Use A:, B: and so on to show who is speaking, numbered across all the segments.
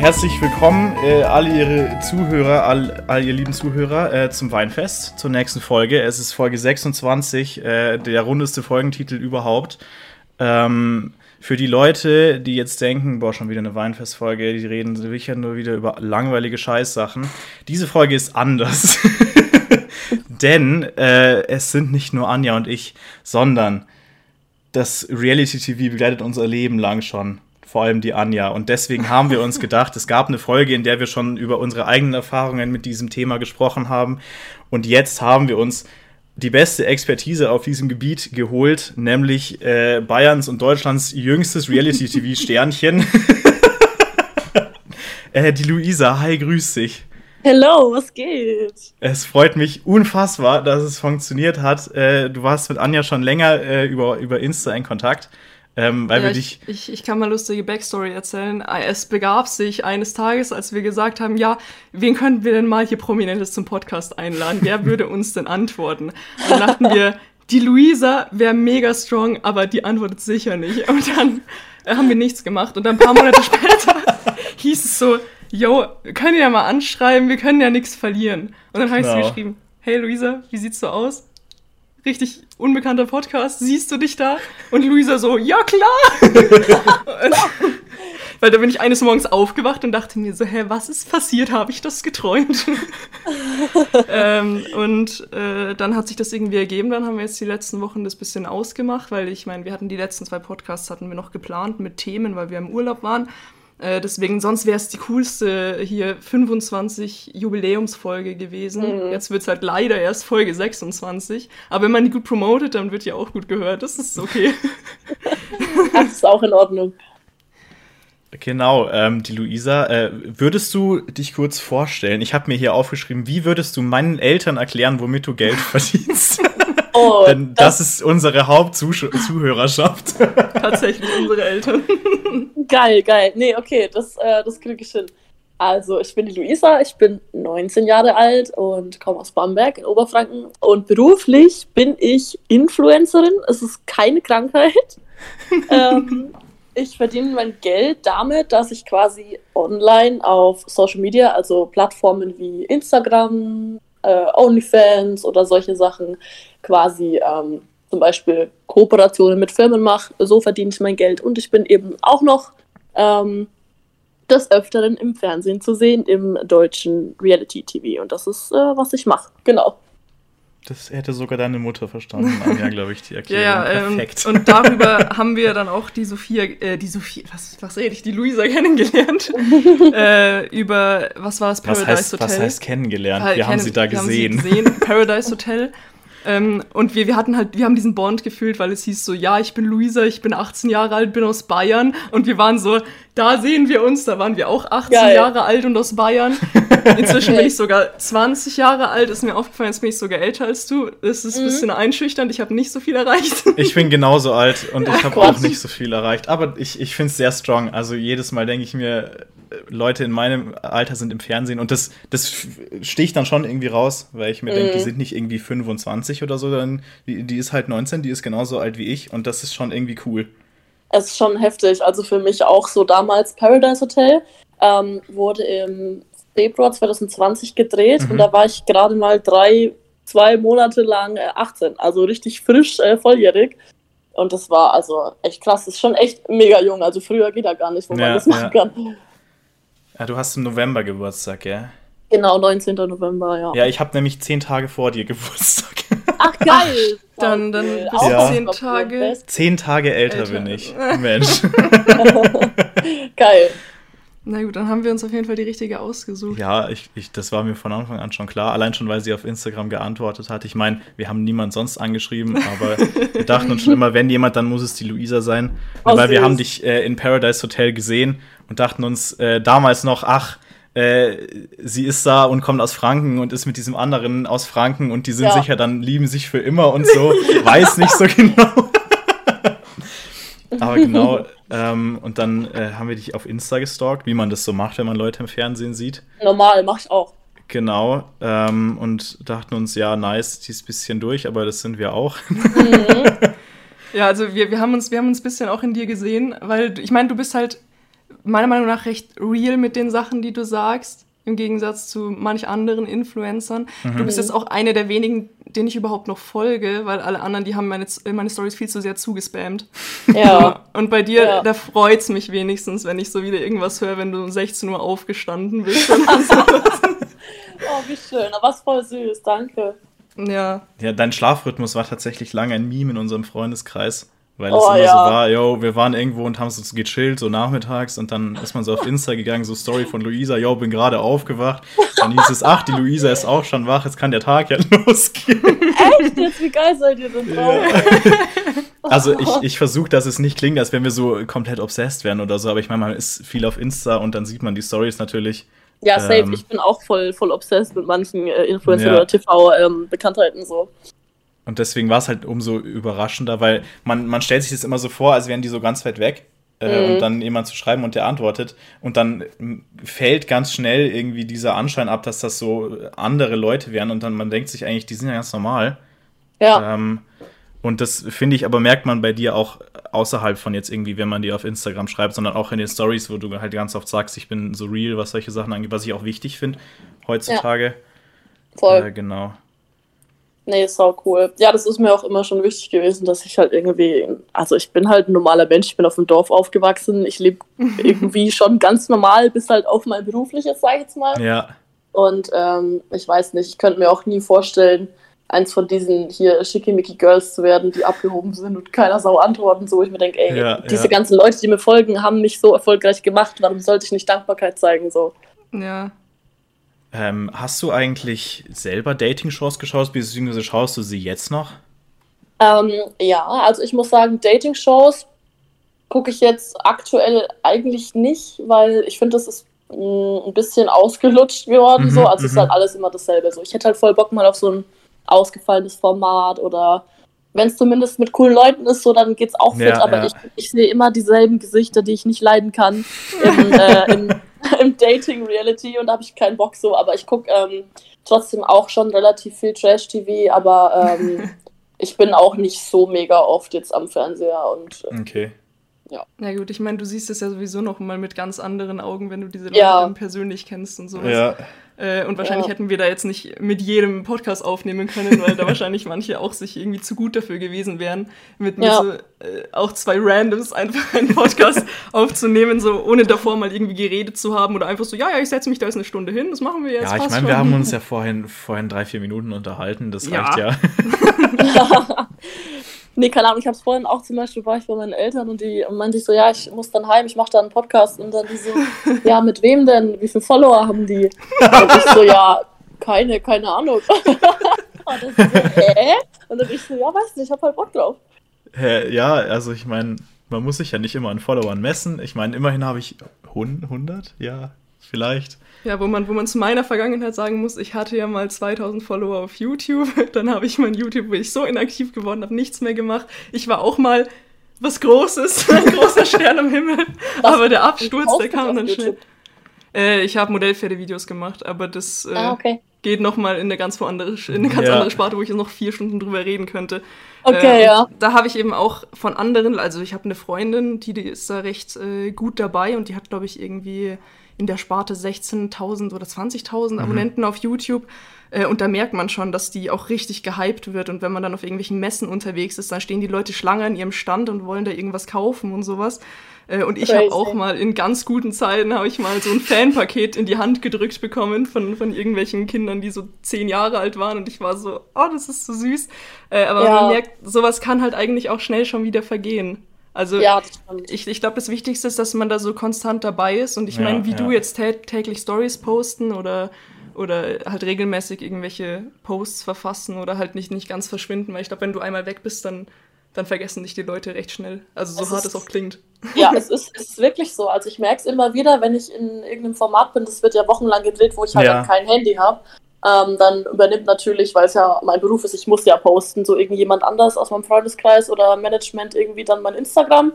A: herzlich willkommen, äh, alle Ihre Zuhörer, all, all ihr lieben Zuhörer, äh, zum Weinfest, zur nächsten Folge. Es ist Folge 26, äh, der rundeste Folgentitel überhaupt. Ähm, für die Leute, die jetzt denken, boah, schon wieder eine Weinfestfolge, die reden sicher nur wieder über langweilige Scheißsachen. Diese Folge ist anders. Denn äh, es sind nicht nur Anja und ich, sondern das Reality TV begleitet unser Leben lang schon vor allem die Anja. Und deswegen haben wir uns gedacht, es gab eine Folge, in der wir schon über unsere eigenen Erfahrungen mit diesem Thema gesprochen haben. Und jetzt haben wir uns die beste Expertise auf diesem Gebiet geholt, nämlich äh, Bayerns und Deutschlands jüngstes Reality-TV-Sternchen. äh, die Luisa, hi, grüß dich.
B: Hello, was geht?
A: Es freut mich unfassbar, dass es funktioniert hat. Äh, du warst mit Anja schon länger äh, über, über Insta in Kontakt. Ähm, weil
C: ja,
A: wir dich.
C: Ich, ich, ich, kann mal lustige Backstory erzählen. Es begab sich eines Tages, als wir gesagt haben, ja, wen könnten wir denn mal hier Prominentes zum Podcast einladen? Wer würde uns denn antworten? Und dann dachten wir, die Luisa wäre mega strong, aber die antwortet sicher nicht. Und dann haben wir nichts gemacht. Und dann ein paar Monate später hieß es so, yo, wir können ja mal anschreiben, wir können ja nichts verlieren. Und dann habe ich genau. sie geschrieben, hey Luisa, wie sieht's so aus? Richtig unbekannter Podcast, siehst du dich da? Und Luisa so, ja klar! Weil da bin ich eines Morgens aufgewacht und dachte mir so, hä, was ist passiert? Habe ich das geträumt? ähm, und äh, dann hat sich das irgendwie ergeben. Dann haben wir jetzt die letzten Wochen das bisschen ausgemacht, weil ich meine, wir hatten die letzten zwei Podcasts hatten wir noch geplant mit Themen, weil wir im Urlaub waren. Äh, deswegen, sonst wäre es die coolste hier 25 Jubiläumsfolge gewesen. Mhm. Jetzt wird es halt leider erst Folge 26. Aber wenn man die gut promotet, dann wird ja auch gut gehört. Das ist okay.
B: das ist auch in Ordnung.
A: Genau, ähm, die Luisa, äh, würdest du dich kurz vorstellen? Ich habe mir hier aufgeschrieben, wie würdest du meinen Eltern erklären, womit du Geld verdienst? Oh, Denn das, das ist unsere Hauptzuhörerschaft.
C: Tatsächlich unsere Eltern.
B: Geil, geil. Nee, okay, das, äh, das kriege ich hin. Also, ich bin die Luisa, ich bin 19 Jahre alt und komme aus Bamberg in Oberfranken. Und beruflich bin ich Influencerin. Es ist keine Krankheit. ähm, ich verdiene mein Geld damit, dass ich quasi online auf Social Media, also Plattformen wie Instagram, äh, OnlyFans oder solche Sachen, quasi ähm, zum Beispiel Kooperationen mit Firmen mache. So verdiene ich mein Geld. Und ich bin eben auch noch ähm, des Öfteren im Fernsehen zu sehen, im deutschen Reality-TV. Und das ist, äh, was ich mache. Genau.
A: Das hätte sogar deine Mutter verstanden, ja, glaube ich, die Erklärung.
C: ja, ja, ähm, Perfekt. Ähm, und darüber haben wir dann auch die Sophia, äh, die Sophia, was, was rede ich, die Luisa kennengelernt. äh, über, was war es,
A: Paradise was heißt, Hotel? Was heißt kennengelernt? Wir, wir haben sie da gesehen.
C: Sie gesehen. Paradise Hotel. Ähm, und wir, wir hatten halt, wir haben diesen Bond gefühlt, weil es hieß so, ja, ich bin Luisa, ich bin 18 Jahre alt, bin aus Bayern. Und wir waren so, da sehen wir uns, da waren wir auch 18 Geil. Jahre alt und aus Bayern. Inzwischen bin ich sogar 20 Jahre alt, ist mir aufgefallen, jetzt bin ich sogar älter als du. Das ist ein mhm. bisschen einschüchternd, ich habe nicht so viel erreicht.
A: Ich bin genauso alt und ich habe auch nicht so viel erreicht. Aber ich, ich finde es sehr strong. Also jedes Mal denke ich mir, Leute in meinem Alter sind im Fernsehen und das, das sticht dann schon irgendwie raus, weil ich mir mhm. denke, die sind nicht irgendwie 25 oder so, sondern die, die ist halt 19, die ist genauso alt wie ich und das ist schon irgendwie cool.
B: Es ist schon heftig. Also für mich auch so damals Paradise Hotel ähm, wurde im Februar 2020 gedreht mhm. und da war ich gerade mal drei, zwei Monate lang äh, 18, also richtig frisch, äh, volljährig. Und das war also echt krass. Das ist schon echt mega jung. Also früher geht da gar nicht, wo ja, man das machen ja. kann.
A: Ja, du hast im November Geburtstag, ja?
B: Genau, 19. November, ja.
A: Ja, ich habe nämlich zehn Tage vor dir Geburtstag.
B: Ach, geil!
C: Ach, dann, dann bist du ja. zehn Tage.
A: Zehn Tage älter, älter. bin ich. Mensch.
B: geil.
C: Na gut, dann haben wir uns auf jeden Fall die richtige ausgesucht.
A: Ja, ich, ich, das war mir von Anfang an schon klar. Allein schon, weil sie auf Instagram geantwortet hat. Ich meine, wir haben niemand sonst angeschrieben, aber wir dachten uns schon immer, wenn jemand, dann muss es die Luisa sein. Oh, weil wir haben dich äh, in Paradise Hotel gesehen und dachten uns äh, damals noch, ach, äh, sie ist da und kommt aus Franken und ist mit diesem anderen aus Franken und die sind ja. sicher dann lieben sich für immer und so. Weiß nicht so genau. Aber genau, ähm, und dann äh, haben wir dich auf Insta gestalkt, wie man das so macht, wenn man Leute im Fernsehen sieht.
B: Normal, mach ich auch.
A: Genau, ähm, und dachten uns, ja, nice, die ist ein bisschen durch, aber das sind wir auch. Mhm.
C: ja, also wir, wir, haben uns, wir haben uns ein bisschen auch in dir gesehen, weil ich meine, du bist halt meiner Meinung nach recht real mit den Sachen, die du sagst im Gegensatz zu manch anderen Influencern. Mhm. Du bist jetzt auch eine der wenigen, denen ich überhaupt noch folge, weil alle anderen, die haben meine, meine Stories viel zu sehr zugespammt. Ja. Und bei dir, ja. da freut es mich wenigstens, wenn ich so wieder irgendwas höre, wenn du um 16 Uhr aufgestanden bist.
B: oh, wie schön. Aber es voll süß, danke.
A: Ja. Ja, dein Schlafrhythmus war tatsächlich lange ein Meme in unserem Freundeskreis. Weil oh, es immer ja. so war, yo, wir waren irgendwo und haben so gechillt, so nachmittags und dann ist man so auf Insta gegangen, so Story von Luisa, yo, bin gerade aufgewacht. Dann hieß es, ach, die Luisa ist auch schon wach, jetzt kann der Tag ja losgehen.
B: Echt? Jetzt, wie geil seid ihr denn drauf? Ja.
A: Also ich, ich versuche, dass es nicht klingt, als wenn wir so komplett obsessed wären oder so, aber ich meine, man ist viel auf Insta und dann sieht man die Stories natürlich.
B: Ja, safe. Ähm, ich bin auch voll, voll obsessed mit manchen äh, Influencer- ja. oder TV-Bekanntheiten ähm, so.
A: Und deswegen war es halt umso überraschender, weil man, man stellt sich das immer so vor, als wären die so ganz weit weg. Äh, mhm. Und dann jemand zu schreiben und der antwortet. Und dann fällt ganz schnell irgendwie dieser Anschein ab, dass das so andere Leute wären. Und dann man denkt sich eigentlich, die sind ja ganz normal. Ja. Ähm, und das finde ich, aber merkt man bei dir auch außerhalb von jetzt irgendwie, wenn man dir auf Instagram schreibt, sondern auch in den Stories, wo du halt ganz oft sagst, ich bin so real, was solche Sachen angeht, was ich auch wichtig finde heutzutage. Ja.
B: Voll.
A: Äh, genau.
B: Nee, ist auch cool. Ja, das ist mir auch immer schon wichtig gewesen, dass ich halt irgendwie, also ich bin halt ein normaler Mensch, ich bin auf dem Dorf aufgewachsen, ich lebe irgendwie schon ganz normal, bis halt auf mein berufliches, sag ich jetzt mal.
A: Ja.
B: Und ähm, ich weiß nicht, ich könnte mir auch nie vorstellen, eins von diesen hier Schickimicki Girls zu werden, die abgehoben sind und keiner Sau antworten, so ich mir denke, ey, ja, diese ja. ganzen Leute, die mir folgen, haben mich so erfolgreich gemacht, warum sollte ich nicht Dankbarkeit zeigen, so.
C: Ja,
A: ähm, hast du eigentlich selber Dating-Shows geschaut, beziehungsweise schaust du sie jetzt noch?
B: Ähm, ja, also ich muss sagen, Dating-Shows gucke ich jetzt aktuell eigentlich nicht, weil ich finde, das ist mh, mm, ein bisschen ausgelutscht geworden. Mhm, so. Also es ist mhm. halt alles immer dasselbe. So. Ich hätte halt voll Bock mal auf so ein ausgefallenes Format oder wenn es zumindest mit coolen Leuten ist, so dann geht's auch fit, ja, aber ja. ich, ich sehe immer dieselben Gesichter, die ich nicht leiden kann im, äh, im im Dating-Reality und da habe ich keinen Bock so, aber ich gucke ähm, trotzdem auch schon relativ viel Trash-TV, aber ähm, ich bin auch nicht so mega oft jetzt am Fernseher und
A: äh, okay.
B: Ja.
C: Na gut, ich meine, du siehst es ja sowieso noch mal mit ganz anderen Augen, wenn du diese Leute ja. dann persönlich kennst und sowas.
A: Ja.
C: Äh, und wahrscheinlich ja. hätten wir da jetzt nicht mit jedem Podcast aufnehmen können, weil da wahrscheinlich manche auch sich irgendwie zu gut dafür gewesen wären, mit mir ja. so, äh, auch zwei Randoms einfach einen Podcast aufzunehmen, so ohne davor mal irgendwie geredet zu haben oder einfach so, ja, ja, ich setze mich da jetzt eine Stunde hin, das machen wir jetzt.
A: Ja, ich meine, wir haben uns ja vorhin, vorhin drei, vier Minuten unterhalten, das reicht ja.
B: Nee, keine Ahnung, ich habe es vorhin auch zum Beispiel, war ich bei meinen Eltern und die meinte ich so, ja, ich muss dann heim, ich mache da einen Podcast und dann die so, ja, mit wem denn? Wie viele Follower haben die? Und ich so, ja, keine, keine Ahnung. und dann so, hä? Und dann ich so, ja, weißt du, ich habe halt Bock drauf.
A: Hä, ja, also ich meine, man muss sich ja nicht immer an Followern messen. Ich meine, immerhin habe ich 100, ja, vielleicht.
C: Ja, wo man, wo man zu meiner Vergangenheit sagen muss, ich hatte ja mal 2000 Follower auf YouTube, dann habe ich mein YouTube, wo ich so inaktiv geworden habe, nichts mehr gemacht. Ich war auch mal was Großes, ein großer Stern am Himmel, was, aber der Absturz, der kam dann schnell. Äh, ich habe Modellpferdevideos gemacht, aber das äh, ah, okay. geht nochmal in eine ganz, andere, in eine ganz ja. andere Sparte, wo ich noch vier Stunden drüber reden könnte.
B: Okay, äh, ja.
C: Da habe ich eben auch von anderen, also ich habe eine Freundin, die, die ist da recht äh, gut dabei und die hat, glaube ich, irgendwie in der Sparte 16.000 oder 20.000 mhm. Abonnenten auf YouTube. Äh, und da merkt man schon, dass die auch richtig gehypt wird. Und wenn man dann auf irgendwelchen Messen unterwegs ist, dann stehen die Leute Schlange an ihrem Stand und wollen da irgendwas kaufen und sowas. Äh, und ich habe auch mal in ganz guten Zeiten habe ich mal so ein Fanpaket in die Hand gedrückt bekommen von, von irgendwelchen Kindern, die so zehn Jahre alt waren. Und ich war so, oh, das ist so süß. Äh, aber ja. man merkt, sowas kann halt eigentlich auch schnell schon wieder vergehen. Also ja, ich, ich glaube, das Wichtigste ist, dass man da so konstant dabei ist. Und ich ja, meine, wie ja. du jetzt tä täglich Stories posten oder, oder halt regelmäßig irgendwelche Posts verfassen oder halt nicht, nicht ganz verschwinden, weil ich glaube, wenn du einmal weg bist, dann, dann vergessen dich die Leute recht schnell. Also so es hart ist, es auch klingt.
B: Ja, es ist, es ist wirklich so. Also ich merke es immer wieder, wenn ich in irgendeinem Format bin, das wird ja wochenlang gedreht, wo ich halt ja. kein Handy habe ähm, dann übernimmt natürlich, weil es ja mein Beruf ist, ich muss ja posten, so irgendjemand anders aus meinem Freundeskreis oder Management irgendwie dann mein Instagram.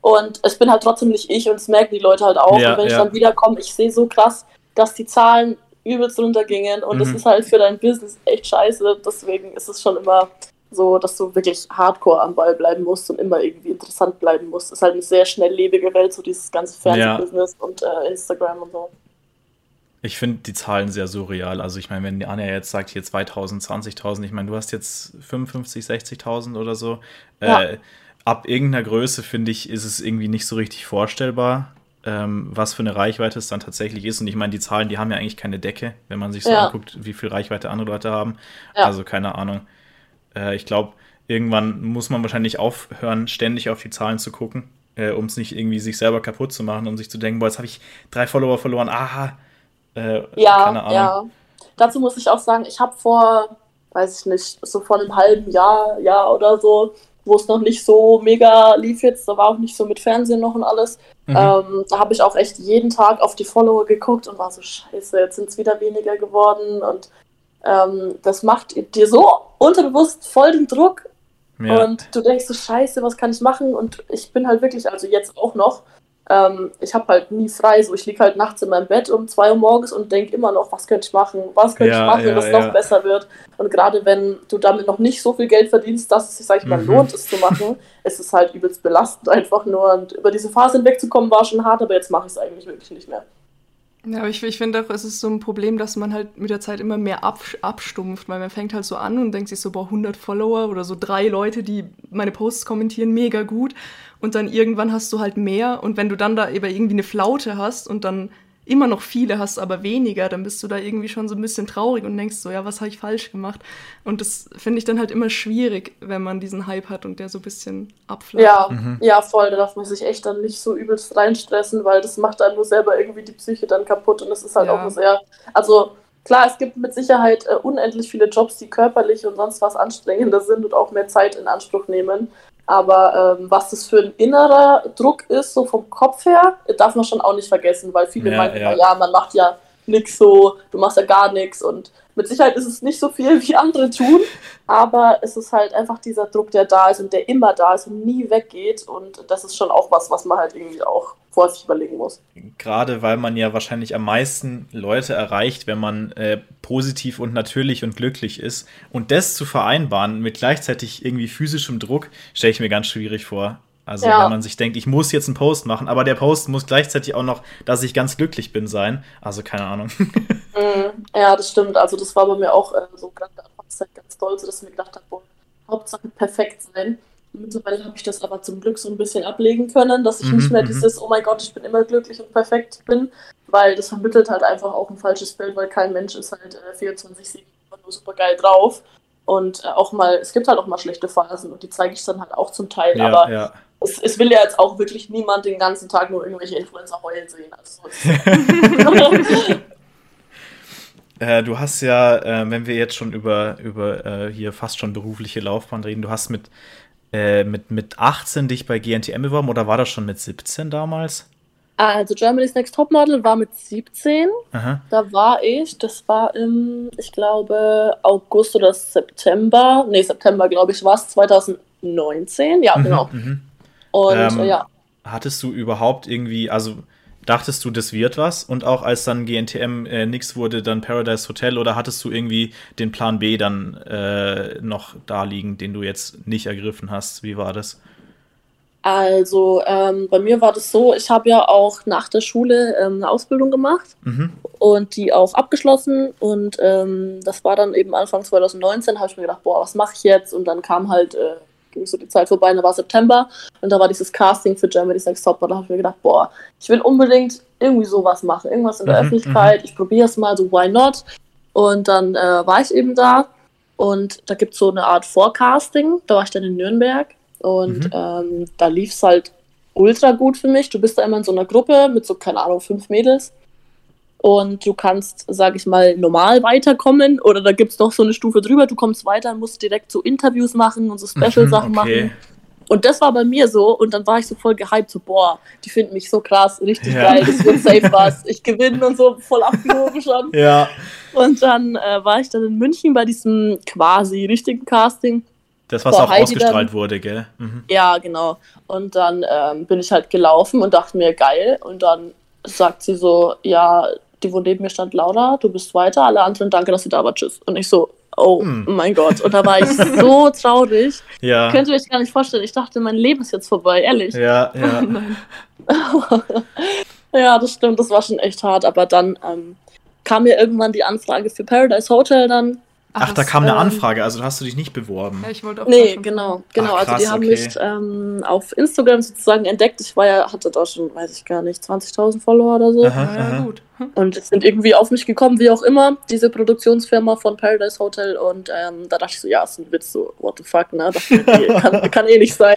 B: Und es bin halt trotzdem nicht ich und es merken die Leute halt auch. Ja, und wenn ja. ich dann wiederkomme, ich sehe so krass, dass die Zahlen übelst runtergingen und mhm. das ist halt für dein Business echt scheiße. Deswegen ist es schon immer So, dass du wirklich hardcore am Ball bleiben musst und immer irgendwie interessant bleiben musst. Das ist halt eine sehr schnelllebige Welt, so dieses ganze Fernsehbusiness ja. und äh, Instagram und so.
A: Ich finde die Zahlen sehr surreal. Also ich meine, wenn die Anja jetzt sagt, hier 2000, 20.000, ich meine, du hast jetzt 55, 60.000 oder so. Ja. Äh, ab irgendeiner Größe, finde ich, ist es irgendwie nicht so richtig vorstellbar, ähm, was für eine Reichweite es dann tatsächlich ist. Und ich meine, die Zahlen, die haben ja eigentlich keine Decke, wenn man sich so ja. anguckt, wie viel Reichweite andere Leute haben. Ja. Also keine Ahnung. Äh, ich glaube, irgendwann muss man wahrscheinlich aufhören, ständig auf die Zahlen zu gucken, äh, um es nicht irgendwie sich selber kaputt zu machen und um sich zu denken, boah, jetzt habe ich drei Follower verloren. Aha,
B: äh, ja, ja. Dazu muss ich auch sagen, ich habe vor, weiß ich nicht, so vor einem halben Jahr, Jahr oder so, wo es noch nicht so mega lief jetzt, da war auch nicht so mit Fernsehen noch und alles. Mhm. Ähm, da habe ich auch echt jeden Tag auf die Follower geguckt und war so, scheiße, jetzt sind es wieder weniger geworden und ähm, das macht dir so unterbewusst voll den Druck ja. und du denkst so, scheiße, was kann ich machen? Und ich bin halt wirklich, also jetzt auch noch, ähm, ich habe halt nie frei. So, ich liege halt nachts in meinem Bett um 2 Uhr morgens und denke immer noch, was könnte ich machen, was könnte ja, ich machen, ja, dass es ja. noch besser wird. Und gerade wenn du damit noch nicht so viel Geld verdienst, dass es sich, sag ich mal, mhm. lohnt, es zu machen, ist es halt übelst belastend einfach nur. Und über diese Phase hinwegzukommen war schon hart, aber jetzt mache ich es eigentlich wirklich nicht mehr.
C: Ja, aber ich, ich finde auch, es ist so ein Problem, dass man halt mit der Zeit immer mehr ab, abstumpft, weil man fängt halt so an und denkt sich so, boah, 100 Follower oder so drei Leute, die meine Posts kommentieren, mega gut und dann irgendwann hast du halt mehr und wenn du dann da eben irgendwie eine Flaute hast und dann immer noch viele hast, aber weniger, dann bist du da irgendwie schon so ein bisschen traurig und denkst so, ja, was habe ich falsch gemacht? Und das finde ich dann halt immer schwierig, wenn man diesen Hype hat und der so ein bisschen abflacht.
B: Ja, mhm. ja, voll, da darf man sich echt dann nicht so übelst reinstressen, weil das macht dann nur selber irgendwie die Psyche dann kaputt und es ist halt ja. auch sehr, also klar, es gibt mit Sicherheit äh, unendlich viele Jobs, die körperlich und sonst was anstrengender sind und auch mehr Zeit in Anspruch nehmen. Aber ähm, was das für ein innerer Druck ist, so vom Kopf her, darf man schon auch nicht vergessen, weil viele ja, meinen, ja. ja, man macht ja nichts so, du machst ja gar nichts und mit Sicherheit ist es nicht so viel, wie andere tun, aber es ist halt einfach dieser Druck, der da ist und der immer da ist und nie weggeht. Und das ist schon auch was, was man halt irgendwie auch vor sich überlegen muss.
A: Gerade weil man ja wahrscheinlich am meisten Leute erreicht, wenn man äh, positiv und natürlich und glücklich ist. Und das zu vereinbaren mit gleichzeitig irgendwie physischem Druck, stelle ich mir ganz schwierig vor. Also ja. wenn man sich denkt, ich muss jetzt einen Post machen, aber der Post muss gleichzeitig auch noch, dass ich ganz glücklich bin, sein. Also keine Ahnung.
B: Mm, ja, das stimmt. Also das war bei mir auch äh, so gerade Anfangszeit ganz toll, so dass ich mir gedacht habe, boah, Hauptsache perfekt sein. Mittlerweile habe ich das aber zum Glück so ein bisschen ablegen können, dass ich mhm, nicht mehr mhm. dieses, oh mein Gott, ich bin immer glücklich und perfekt bin, weil das vermittelt halt einfach auch ein falsches Bild, weil kein Mensch ist halt äh, 24-7 nur super geil drauf. Und äh, auch mal, es gibt halt auch mal schlechte Phasen und die zeige ich dann halt auch zum Teil, ja, aber ja es, es, will ja jetzt auch wirklich niemand den ganzen Tag nur irgendwelche Influencer heulen sehen. Also
A: äh, du hast ja, äh, wenn wir jetzt schon über, über äh, hier fast schon berufliche Laufbahn reden, du hast mit, äh, mit, mit 18 dich bei GNTM beworben oder war das schon mit 17 damals?
B: Also Germany's Next Topmodel war mit 17. Aha. Da war ich, das war im, ich glaube, August oder September, nee, September, glaube ich, war es, 2019. Ja, mhm, genau. Mhm.
A: Und ähm, ja. Hattest du überhaupt irgendwie, also dachtest du, das wird was? Und auch als dann GNTM äh, nix wurde, dann Paradise Hotel oder hattest du irgendwie den Plan B dann äh, noch da liegen, den du jetzt nicht ergriffen hast? Wie war das?
B: Also ähm, bei mir war das so, ich habe ja auch nach der Schule ähm, eine Ausbildung gemacht mhm. und die auch abgeschlossen und ähm, das war dann eben Anfang 2019, habe ich mir gedacht, boah, was mache ich jetzt? Und dann kam halt äh, ging so die Zeit vorbei, und da war September und da war dieses Casting für Germany's Next Top und da habe ich mir gedacht, boah, ich will unbedingt irgendwie sowas machen, irgendwas in der mhm, Öffentlichkeit, mhm. ich probiere es mal, so why not? Und dann äh, war ich eben da und da gibt es so eine Art Forecasting, da war ich dann in Nürnberg und mhm. ähm, da lief es halt ultra gut für mich. Du bist da immer in so einer Gruppe mit so, keine Ahnung, fünf Mädels und du kannst, sag ich mal, normal weiterkommen oder da gibt es noch so eine Stufe drüber, du kommst weiter und musst direkt so Interviews machen und so Special-Sachen mhm, okay. machen. Und das war bei mir so und dann war ich so voll gehypt, so boah, die finden mich so krass, richtig ja. geil, das wird safe was, ich gewinne und so, voll abgehoben schon.
A: Ja.
B: Und dann äh, war ich dann in München bei diesem quasi richtigen Casting.
A: Das, was auch Heidi ausgestrahlt dann, wurde, gell?
B: Mhm. Ja, genau. Und dann ähm, bin ich halt gelaufen und dachte mir, geil. Und dann sagt sie so, ja, die, wo neben mir stand, Laura, du bist weiter, alle anderen, danke, dass du da war, tschüss. Und ich so, oh
A: Hm.
B: mein Gott. Und da war ich so traurig.
A: Ja.
B: Könnt ihr euch gar nicht vorstellen. Ich dachte, mein Leben ist jetzt vorbei, ehrlich.
A: Ja, ja.
B: Ja, das stimmt, das war schon echt hart. Aber dann ähm, kam mir irgendwann die Anfrage für Paradise Hotel dann.
A: Ach, da
C: das-
A: kam eine
B: ähm,
A: Anfrage, also hast du dich nicht beworben.
C: Ja, ich wollte auch
B: Nee,
C: schon-
B: genau, genau.
A: Ach,
B: also die
A: krass,
B: haben
A: okay.
B: mich ähm, auf Instagram sozusagen entdeckt. Ich war ja, hatte da schon, weiß ich gar nicht, 20.000 Follower oder so.
A: Aha,
C: Ja,
A: aha.
C: gut. Hm.
B: Und es sind irgendwie auf mich gekommen, wie auch immer, diese Produktionsfirma von Paradise Hotel. Und ähm, da dachte ich so, ja, ist ein Witz, so, what the fuck, ne? Das kann, kann eh nicht sein.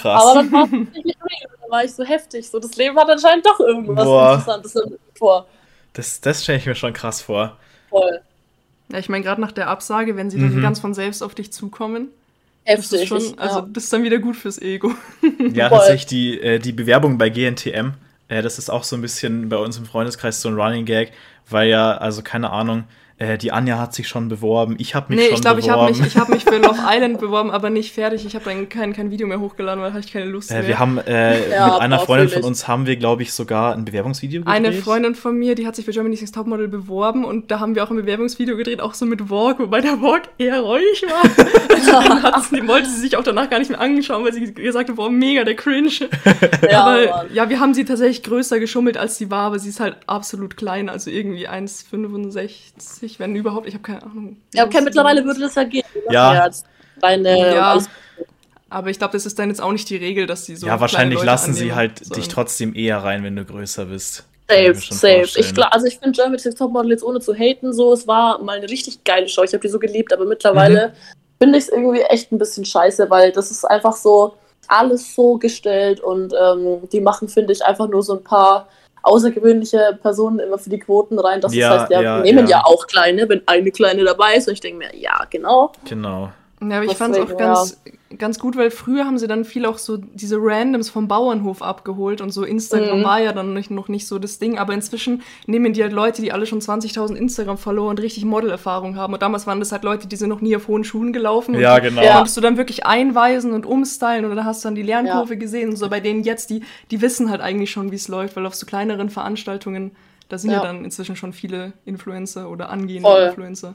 A: Krass.
B: Aber dann war es tatsächlich real. Da war ich so heftig. So, das Leben hat anscheinend doch irgendwas
A: Boah.
B: Interessantes vor.
A: Das, das stelle ich mir schon krass vor.
B: Voll.
C: Ja, ich meine, gerade nach der Absage, wenn sie dann
A: Mhm.
C: ganz von selbst auf dich zukommen, das ist
B: Heftig.
C: schon, also
B: ja.
C: das ist dann wieder gut fürs Ego.
A: Ja,
B: Voll.
A: tatsächlich die, äh, die Bewerbung bei GNTM, äh, das ist auch so ein bisschen bei uns im Freundeskreis so ein Running Gag, weil ja, also keine Ahnung, äh, die Anja hat sich schon beworben, ich habe mich
C: Nee,
A: schon
C: ich glaube, ich habe
A: beworben.
C: mich, ich hab mich für Love Island beworben, aber nicht fertig. Ich habe dann kein, kein Video mehr hochgeladen, weil hatte ich keine Lust
A: äh,
C: mehr.
A: wir haben äh,
B: Ja,
A: mit einer Freundin von
B: ich.
A: uns haben wir, glaube ich, sogar ein Bewerbungsvideo gedreht.
C: Eine Freundin von mir, die hat sich für Germany's Next Topmodel beworben und da haben wir auch ein Bewerbungsvideo gedreht, auch so mit Vogue, wobei der Vogue eher räudig war. Hat sie, wollte sie sich auch danach gar nicht mehr anschauen, weil sie gesagt hat, boah, mega der Cringe.
B: Ja,
C: aber
B: Mann.
C: ja, wir haben sie tatsächlich größer geschummelt, als sie war, aber sie ist halt absolut klein, also irgendwie 1,65, wenn überhaupt, ich habe keine Ahnung.
B: Ja, okay, mittlerweile würde das ja gehen.
A: Ja.
B: Deine,
C: Ja. Aber ich glaube, das ist dann jetzt auch nicht die Regel, dass sie so.
A: ja, wahrscheinlich lassen sie halt
C: sollen.
A: dich trotzdem eher rein, wenn du größer bist.
B: Safe, safe.
A: vorstellen.
B: Ich glaub, also ich finde Germany's Next Topmodel jetzt ohne zu haten so, es war mal eine richtig geile Show. Ich habe die so geliebt, aber mittlerweile
A: Mhm.
B: finde ich es irgendwie echt ein bisschen scheiße, weil das ist einfach so alles so gestellt und ähm, die machen, finde ich, einfach nur so ein paar außergewöhnliche Personen immer für die Quoten rein. Das
A: Ja,
B: heißt, ja, wir nehmen
A: ja.
B: ja. auch kleine, wenn eine kleine dabei ist. Und ich denke mir, ja, genau.
A: Genau.
C: Ja, aber ich fand es auch ganz, ganz gut, weil früher haben sie dann viel auch so diese Randoms vom Bauernhof abgeholt und so Instagram
B: Mhm.
C: war ja dann nicht, noch nicht so das Ding, aber inzwischen nehmen die halt Leute, die alle schon 20.000 Instagram-Follower und richtig Modelerfahrung haben und damals waren das halt Leute, die sind noch nie auf hohen Schuhen gelaufen
A: Ja,
C: und die
A: genau.
B: Ja.
C: konntest du dann wirklich einweisen und umstylen und dann hast du dann die Lernkurve gesehen und so bei denen jetzt, die, die wissen halt eigentlich schon, wie es läuft, weil auf so kleineren Veranstaltungen, da sind ja.
B: Ja.
C: dann inzwischen schon viele Influencer oder angehende
B: Voll.
C: Influencer.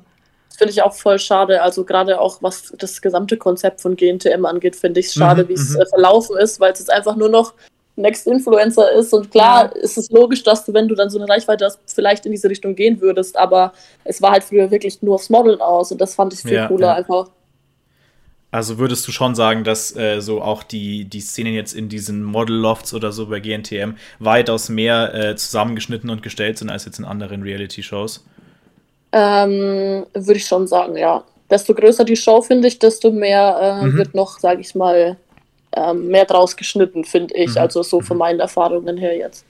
B: Finde ich auch voll schade. Also gerade auch was das gesamte Konzept von GNTM angeht, finde ich es schade,
A: Mhm,
B: wie es
A: mhm.
B: äh, verlaufen ist, weil es jetzt einfach nur noch Next Influencer ist. Und klar
C: Ja.
B: ist es logisch, dass du, wenn du dann so eine Reichweite hast, vielleicht in diese Richtung gehen würdest. Aber es war halt früher wirklich nur aufs Modeln aus und das fand ich viel
A: Ja,
B: cooler
A: ja.
B: einfach.
A: Also würdest du schon sagen, dass äh, so auch die, die Szenen jetzt in diesen Model-Lofts oder so bei GNTM weitaus mehr äh, zusammengeschnitten und gestellt sind als jetzt in anderen Reality-Shows?
B: Ähm, Würde ich schon sagen, ja. Desto größer die Show, finde ich, desto mehr äh,
A: Mhm.
B: wird noch, sage ich mal, ähm, mehr draus geschnitten, finde ich.
A: Mhm.
B: Also so von meinen Erfahrungen her jetzt.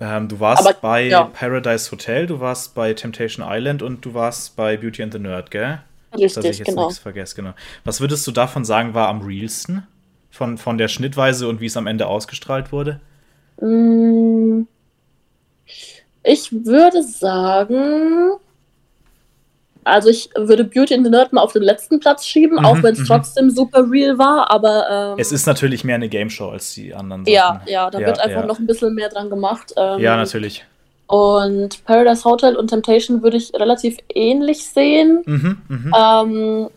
A: Ähm, du warst
B: Aber,
A: bei
B: ja.
A: Paradise Hotel, du warst bei Temptation Island und du warst bei Beauty and the Nerd, gell? Dass ich
B: Richtig,
A: jetzt
B: genau.
A: nichts vergesse, genau. Was würdest du davon sagen, war am realsten? Von, von der Schnittweise und wie es am Ende ausgestrahlt wurde?
B: Mm, Ich würde sagen, also ich würde Beauty and the Nerd mal auf den letzten Platz schieben,
A: Mhm,
B: auch wenn es
A: mhm.
B: trotzdem super real war, aber ähm,
A: Es ist natürlich mehr eine Game Show als die anderen
B: ja,
A: Sachen.
B: ja, da
A: Ja,
B: wird einfach
A: ja.
B: noch ein bisschen mehr dran gemacht. Ähm,
A: Ja, natürlich.
B: Und Paradise Hotel und Temptation würde ich relativ ähnlich sehen.
A: Mhm, mhm.
B: Ähm,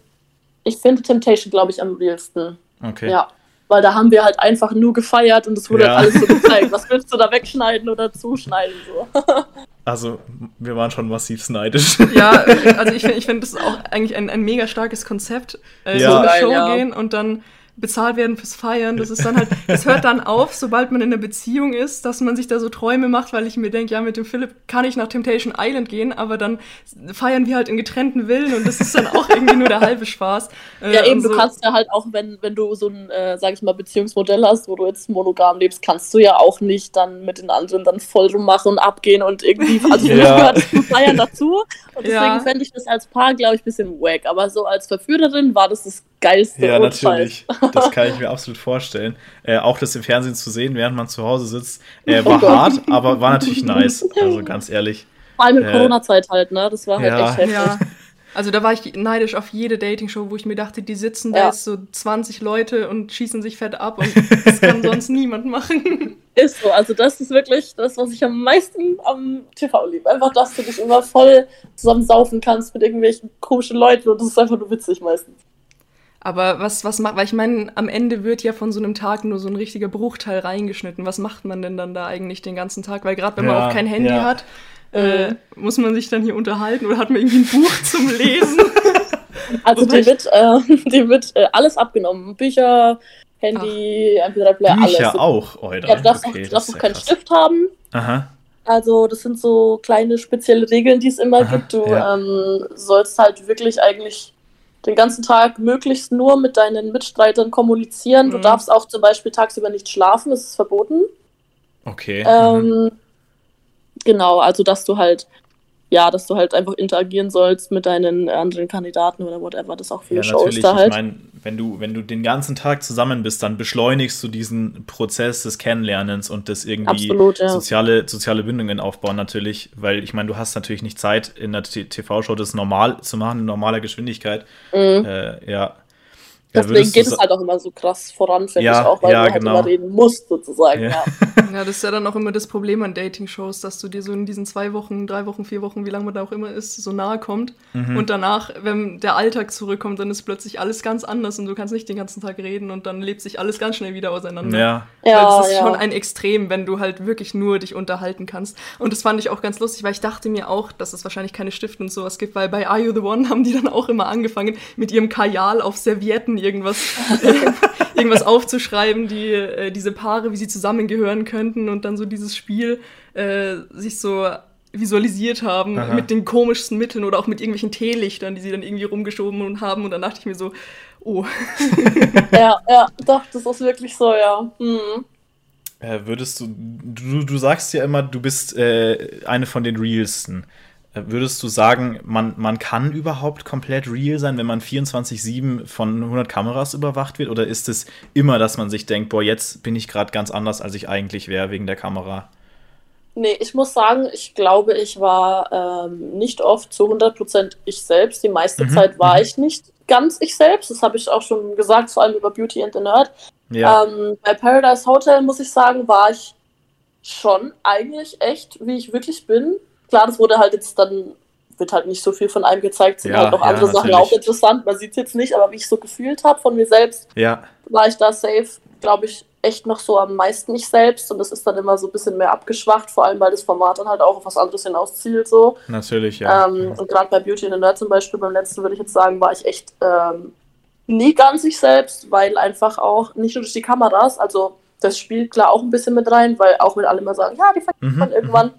B: ich finde Temptation, glaube ich, am realsten.
A: Okay.
B: Ja. Weil da haben wir halt einfach nur gefeiert und es wurde
A: Ja.
B: halt alles so gezeigt. Was willst du da wegschneiden oder zuschneiden? So.
A: Also, wir waren schon massiv neidisch.
C: Ja, also ich finde, ich find, das ist auch eigentlich ein, ein mega starkes Konzept. Äh,
A: Ja.
C: So eine
B: Geil,
C: Show
B: ja.
C: gehen und dann bezahlt werden fürs Feiern. Das ist dann halt, das hört dann auf, sobald man in einer Beziehung ist, dass man sich da so Träume macht, weil ich mir denke, ja, mit dem Philipp kann ich nach Temptation Island gehen, aber dann feiern wir halt in getrennten Villen und das ist dann auch irgendwie nur der halbe Spaß. Äh,
B: Ja, eben,
C: und
B: du
C: so-
B: kannst ja halt auch, wenn, wenn du so ein, äh, sag ich mal, Beziehungsmodell hast, wo du jetzt monogam lebst, kannst du ja auch nicht dann mit den anderen dann voll rummachen und abgehen und irgendwie, also für mich
A: Ja.
B: gehört das Feiern dazu und deswegen
C: Ja.
B: fände ich das als Paar, glaube ich, ein bisschen wack, aber so als Verführerin war das das Geilste.
A: Ja, natürlich. Das kann ich mir absolut vorstellen. Äh, auch das im Fernsehen zu sehen, während man zu Hause sitzt, äh,
B: Oh
A: war
B: Gott.
A: hart, aber war natürlich nice. Also ganz ehrlich.
B: Vor allem in
A: Äh,
B: Corona-Zeit halt, ne, das war halt
A: ja.
B: echt heftig.
C: Ja. Also da war ich neidisch auf jede Dating-Show, wo ich mir dachte, die sitzen da
B: Ja.
C: jetzt so 20 Leute und schießen sich fett ab und das kann sonst niemand machen.
B: Ist so, also das ist wirklich das, was ich am meisten am TV liebe. Einfach, dass du dich immer voll zusammensaufen kannst mit irgendwelchen komischen Leuten und das ist einfach nur witzig meistens.
C: Aber was, was macht, weil ich meine, am Ende wird ja von so einem Tag nur so ein richtiger Bruchteil reingeschnitten. Was macht man denn dann da eigentlich den ganzen Tag? Weil gerade wenn man
A: Ja,
C: auch kein Handy
A: ja.
C: hat, äh, muss man sich dann hier unterhalten oder hat man irgendwie ein Buch zum Lesen?
B: Also
C: Wobei
B: dir wird, äh, dir wird äh, alles abgenommen. Bücher, Handy, MP3-Player, alles.
A: Bücher auch, oder?
B: Ja, du darfst
A: Okay,
B: auch, du darfst auch keinen
A: krass.
B: Stift haben.
A: Aha.
B: Also das sind so kleine spezielle Regeln, die es immer
A: Aha,
B: gibt. Du
A: ja.
B: ähm, sollst halt wirklich eigentlich den ganzen Tag möglichst nur mit deinen Mitstreitern kommunizieren. Du
C: Mhm.
B: darfst auch zum Beispiel tagsüber nicht schlafen, das ist verboten.
A: Okay. mhm.
B: Ähm, genau, also dass du halt, ja, dass du halt einfach interagieren sollst mit deinen anderen Kandidaten oder whatever, das auch für
A: Ja,
B: Shows
A: natürlich.
B: da halt.
A: Ich meine, wenn du, wenn du den ganzen Tag zusammen bist, dann beschleunigst du diesen Prozess des Kennenlernens und des irgendwie
B: Absolut, ja.
A: soziale, soziale Bindungen aufbauen natürlich, weil ich meine, du hast natürlich nicht Zeit, in der TV-Show das normal zu machen, in normaler Geschwindigkeit.
B: Mhm.
A: Äh, ja.
B: Deswegen geht es halt auch immer so krass voran, finde
A: Ja,
B: ich auch, weil
A: ja,
B: du halt
A: genau.
B: immer reden musst, sozusagen.
A: Ja.
B: Ja.
C: ja, das ist ja dann auch immer das Problem an Dating-Shows, dass du dir so in diesen zwei Wochen, drei Wochen, vier Wochen, wie lange man da auch immer ist, so nahe kommt.
A: Mhm.
C: Und danach, wenn der Alltag zurückkommt, dann ist plötzlich alles ganz anders und du kannst nicht den ganzen Tag reden und dann lebt sich alles ganz schnell wieder auseinander.
A: Ja,
B: Ja,
C: weil das ist
B: ja.
C: schon ein Extrem, wenn du halt wirklich nur dich unterhalten kannst. Und das fand ich auch ganz lustig, weil ich dachte mir auch, dass es wahrscheinlich keine Stifte und sowas gibt, weil bei Are You the One haben die dann auch immer angefangen, mit ihrem Kajal auf Servietten irgendwas, irgendwas aufzuschreiben, die äh, diese Paare, wie sie zusammengehören könnten und dann so dieses Spiel äh, sich so visualisiert haben
A: Aha.
C: mit den komischsten Mitteln oder auch mit irgendwelchen Teelichtern, die sie dann irgendwie rumgeschoben haben. Und dann dachte ich mir so, oh,
B: ja, ja, doch, das ist wirklich so, ja. Mhm.
A: Äh, würdest du, du, du sagst ja immer, du bist äh, eine von den realsten. Würdest du sagen, man, man kann überhaupt komplett real sein, wenn man 24-7 von 100 Kameras überwacht wird? Oder ist es immer, dass man sich denkt, boah, jetzt bin ich gerade ganz anders, als ich eigentlich wäre wegen der Kamera?
B: Nee, ich muss sagen, ich glaube, ich war ähm, nicht oft zu 100% ich selbst. Die meiste
A: Mhm,
B: Zeit war
A: mhm.
B: ich nicht ganz ich selbst. Das habe ich auch schon gesagt, vor allem über Beauty and the Nerd.
A: Ja,
B: Ähm, bei Paradise Hotel, muss ich sagen, war ich schon eigentlich echt, wie ich wirklich bin. Klar, das wurde halt jetzt dann, wird halt nicht so viel von einem gezeigt, sind
A: Ja,
B: halt noch
A: ja,
B: andere Sachen
A: natürlich.
B: auch interessant. Man sieht es jetzt nicht, aber wie ich so gefühlt habe von mir selbst,
A: ja,
B: war ich da safe, glaube ich, echt noch so am meisten ich selbst. Und das ist dann immer so ein bisschen mehr abgeschwacht, vor allem weil das Format dann halt auch auf was anderes hinauszielt. So.
A: natürlich, ja.
B: Ähm, und gerade bei Beauty and the Nerd zum Beispiel, beim letzten würde ich jetzt sagen, war ich echt ähm, nie ganz ich selbst, weil einfach auch nicht nur durch die Kameras, also das spielt klar auch ein bisschen mit rein, weil auch wenn alle immer sagen, ja, die verliert
A: Mhm,
B: man irgendwann,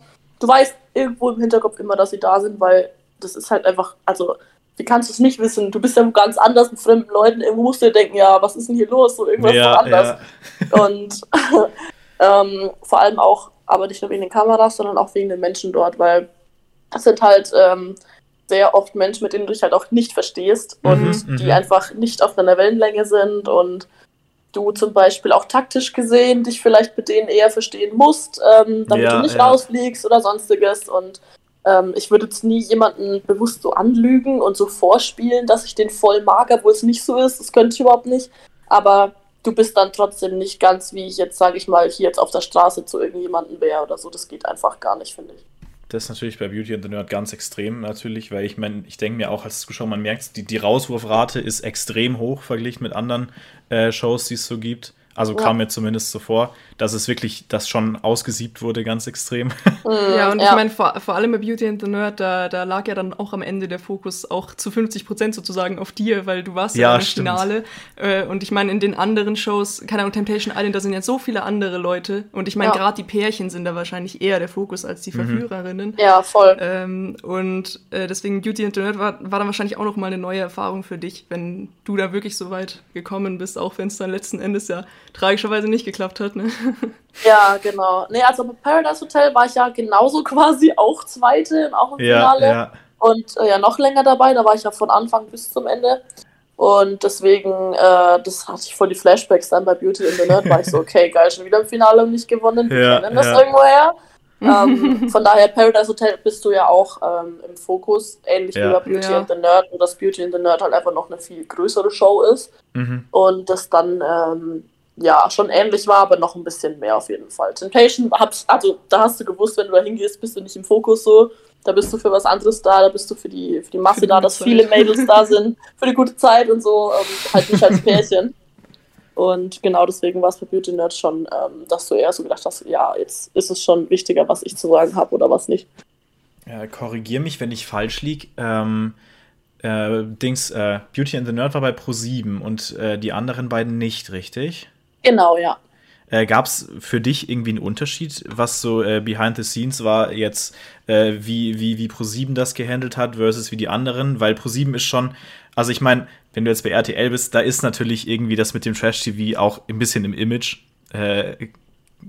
B: du weißt irgendwo im Hinterkopf immer, dass sie da sind, weil das ist halt einfach, also wie kannst du es nicht wissen? Du bist ja ganz anders mit fremden Leuten, irgendwo musst du dir denken, ja, was ist denn hier los? So irgendwas
A: ja,
B: anders.
A: ja.
B: Und ähm, vor allem auch, aber nicht nur wegen den Kameras, sondern auch wegen den Menschen dort, weil das sind halt ähm, sehr oft Menschen, mit denen du dich halt auch nicht verstehst
A: Mhm,
B: und
A: mhm.
B: die einfach nicht auf deiner Wellenlänge sind und du zum Beispiel auch taktisch gesehen dich vielleicht mit denen eher verstehen musst, ähm, damit
A: Ja,
B: du nicht
A: ja.
B: rausfliegst oder sonstiges und ähm, ich würde jetzt nie jemanden bewusst so anlügen und so vorspielen, dass ich den voll mag, obwohl es nicht so ist. Das könnte ich überhaupt nicht. Aber du bist dann trotzdem nicht ganz, wie ich jetzt, sage ich mal, hier jetzt auf der Straße zu irgendjemandem wäre oder so. Das geht einfach gar nicht, finde ich.
A: Das ist natürlich bei Beauty and the Nerd ganz extrem, natürlich, weil ich meine, ich denke mir auch als Zuschauer, man merkt, die, die Rauswurfrate ist extrem hoch verglichen mit anderen äh, Shows, die es so gibt. Also
B: Ja.
A: kam mir zumindest so vor, dass es wirklich, dass schon ausgesiebt wurde, ganz extrem.
C: Ja, und
B: ja.
C: ich meine, vor, vor allem bei Beauty and the Nerd, da, da lag ja dann auch am Ende der Fokus auch zu 50 Prozent sozusagen auf dir, weil du warst ja, im. Finale. Äh, und ich meine, in den anderen Shows, keine Ahnung, Temptation Island, da sind ja so viele andere Leute. Und ich meine,
B: Ja.
C: gerade die Pärchen sind da wahrscheinlich eher der Fokus als die
A: Mhm.
C: Verführerinnen.
B: Ja, voll.
C: Ähm, und äh, deswegen Beauty and the Nerd war, war dann wahrscheinlich auch noch mal eine neue Erfahrung für dich, wenn du da wirklich so weit gekommen bist, auch wenn es dann letzten Endes ja tragischerweise nicht geklappt hat. Ne?
B: Ja, genau. Nee, also bei Paradise Hotel war ich ja genauso quasi auch Zweite und auch im
A: ja,
B: Finale.
A: ja.
B: Und äh, ja, noch länger dabei, da war ich ja von Anfang bis zum Ende. Und deswegen, äh, das hatte ich voll die Flashbacks dann bei Beauty in the Nerd, war ich so, okay, geil, schon wieder im Finale und nicht gewonnen. Wir
A: Ja,
B: kennen das
A: ja.
B: irgendwoher. ähm, von daher, Paradise Hotel bist du ja auch ähm, im Fokus, ähnlich
A: Ja.
B: wie bei Beauty
C: Ja.
B: and the Nerd, nur dass Beauty and the Nerd halt einfach noch eine viel größere Show ist
A: Mhm.
B: und das dann ähm, ja, schon ähnlich war, aber noch ein bisschen mehr auf jeden Fall. Temptation, hab's, also da hast du gewusst, wenn du da hingehst, bist du nicht im Fokus so. Da bist du für was anderes da, da bist du für die, für die Masse
C: Für die
B: da, dass
C: Zeit.
B: viele Mädels da sind, für die gute Zeit und so, ähm, halt nicht als Pärchen. Und genau deswegen war es bei Beauty Nerd schon, ähm, dass du eher so gedacht hast, ja, jetzt ist es schon wichtiger, was ich zu sagen habe oder was nicht.
A: Äh, korrigier mich, wenn ich falsch lieg. Ähm, äh, Dings, äh, Beauty and the Nerd war bei Pro7 und äh, die anderen beiden nicht, richtig?
B: Genau, ja.
A: Äh, Gab es für dich irgendwie einen Unterschied, was so äh, behind the scenes war, jetzt äh, wie, wie, wie Pro7 das gehandelt hat versus wie die anderen? Weil Pro7 ist schon, also ich meine, wenn du jetzt bei RTL bist, da ist natürlich irgendwie das mit dem Trash-TV auch ein bisschen im Image. Äh,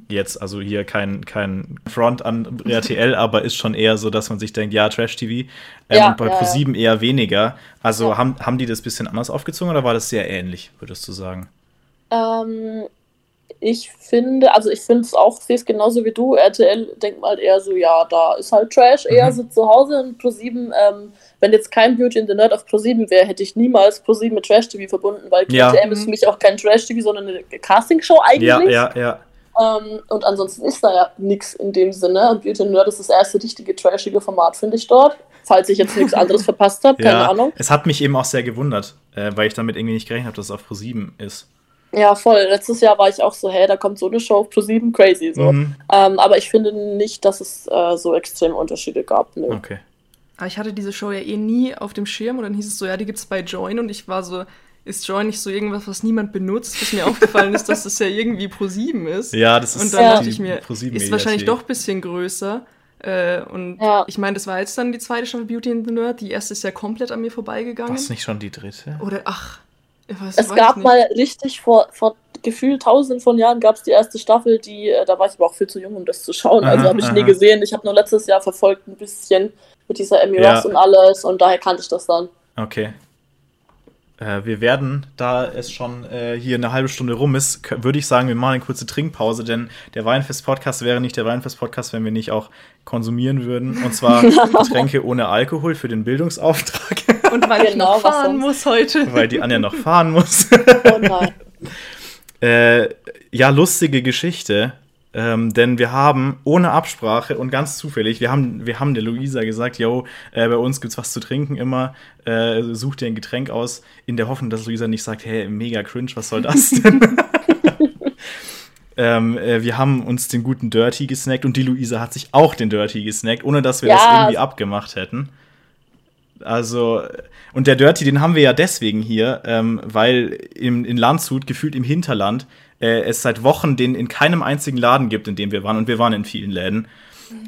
A: jetzt, also hier kein, kein Front an RTL, aber ist schon eher so, dass man sich denkt, ja, Trash-TV. Ähm,
B: Ja,
A: und bei
B: ja, ja.
A: Pro7 eher weniger. Also
B: Ja.
A: haben, haben die das ein bisschen anders aufgezogen oder war das sehr ähnlich, würdest du sagen?
B: Ähm, ich finde, also ich finde es auch, sehe es genauso wie du. RTL denkt mal eher so, ja, da ist halt Trash eher
A: Mhm.
B: so zu Hause und Pro7, ähm, wenn jetzt kein Beauty in the Nerd auf Pro7 wäre, hätte ich niemals Pro7 mit Trash TV verbunden, weil
A: Ja.
B: GTM ist für mich auch kein Trash TV, sondern eine Castingshow eigentlich.
A: Ja, ja, ja.
B: Ähm, und ansonsten ist da ja nichts in dem Sinne. Und Beauty and the Nerd ist das erste richtige trashige Format, finde ich dort. Falls ich jetzt nichts anderes verpasst habe, keine
A: ja,
B: Ahnung.
A: Es hat mich eben auch sehr gewundert, äh, weil ich damit irgendwie nicht gerechnet habe, dass es auf Pro7 ist.
B: Ja, voll. Letztes Jahr war ich auch so, hey, da kommt so eine Show auf Pro7, crazy. So.
A: Mhm.
B: Ähm, aber ich finde nicht, dass es äh, so extreme Unterschiede gab. Nö.
A: Okay.
C: Aber ich hatte diese Show ja eh nie auf dem Schirm und dann hieß es so, ja, die gibt's bei Join und ich war so, ist Join nicht so irgendwas, was niemand benutzt, bis mir aufgefallen ist, dass das ja irgendwie Pro 7 ist.
A: Ja, das ist
C: Und dann
B: Ja.
C: dachte ich mir, ist wahrscheinlich doch ein bisschen größer. Äh, und
B: Ja.
C: ich meine, das war jetzt dann die zweite Staffel Beauty and the Nerd. Die erste ist ja komplett an mir vorbeigegangen.
A: Was nicht schon die dritte?
C: Oder ach, weiß,
B: Es gab mal richtig vor, vor gefühlt tausenden von Jahren gab es die erste Staffel, die, äh, da war ich aber auch viel zu jung, um das zu schauen.
A: Aha,
B: also habe ich nie
A: aha.
B: gesehen. Ich habe nur letztes Jahr verfolgt ein bisschen mit dieser Emmy
A: Ja.
B: Ross und alles und daher kannte ich das dann.
A: Okay. Äh, wir werden, da es schon äh, hier eine halbe Stunde rum ist, würde ich sagen, wir machen eine kurze Trinkpause, denn der Weinfest-Podcast wäre nicht der Weinfest-Podcast, wenn wir nicht auch konsumieren würden. Und zwar Getränke ohne Alkohol für den Bildungsauftrag,
C: Und weil ich
B: Genau,
C: noch
B: was
C: fahren muss heute.
A: weil die Anja noch fahren muss.
B: Oh nein.
A: Äh, ja, lustige Geschichte. Ähm, denn wir haben ohne Absprache und ganz zufällig, wir haben, wir haben der Luisa gesagt, yo, äh, bei uns gibt's was zu trinken immer, äh, such dir ein Getränk aus, in der Hoffnung, dass Luisa nicht sagt, hey, mega cringe, was soll das denn? ähm, äh, wir haben uns den guten Dirty gesnackt und die Luisa hat sich auch den Dirty gesnackt, ohne dass wir das
B: Ja.
A: irgendwie abgemacht hätten. Also, und der Dirty, den haben wir ja deswegen hier, ähm, weil im, in Landshut, gefühlt im Hinterland, äh, es seit Wochen den in keinem einzigen Laden gibt, in dem wir waren. Und wir waren in vielen Läden.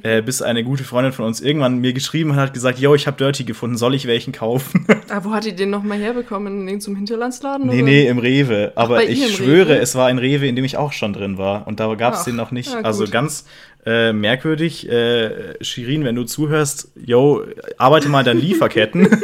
A: Äh, bis eine gute Freundin von uns irgendwann mir geschrieben hat, hat gesagt, yo, ich habe Dirty gefunden, soll ich welchen kaufen?
C: Ah, wo hat die den nochmal herbekommen? In zum Hinterlandsladen?
A: nee,
C: oder?
A: nee, im Rewe. Aber
C: bei
A: ich schwöre,
C: Rewe?
A: es war ein Rewe, in dem ich auch schon drin war. Und da gab es
C: Ach,
A: den noch nicht.
C: ja,
A: also ganz äh, merkwürdig. Äh, Shirin, wenn du zuhörst, yo, arbeite mal deine Lieferketten.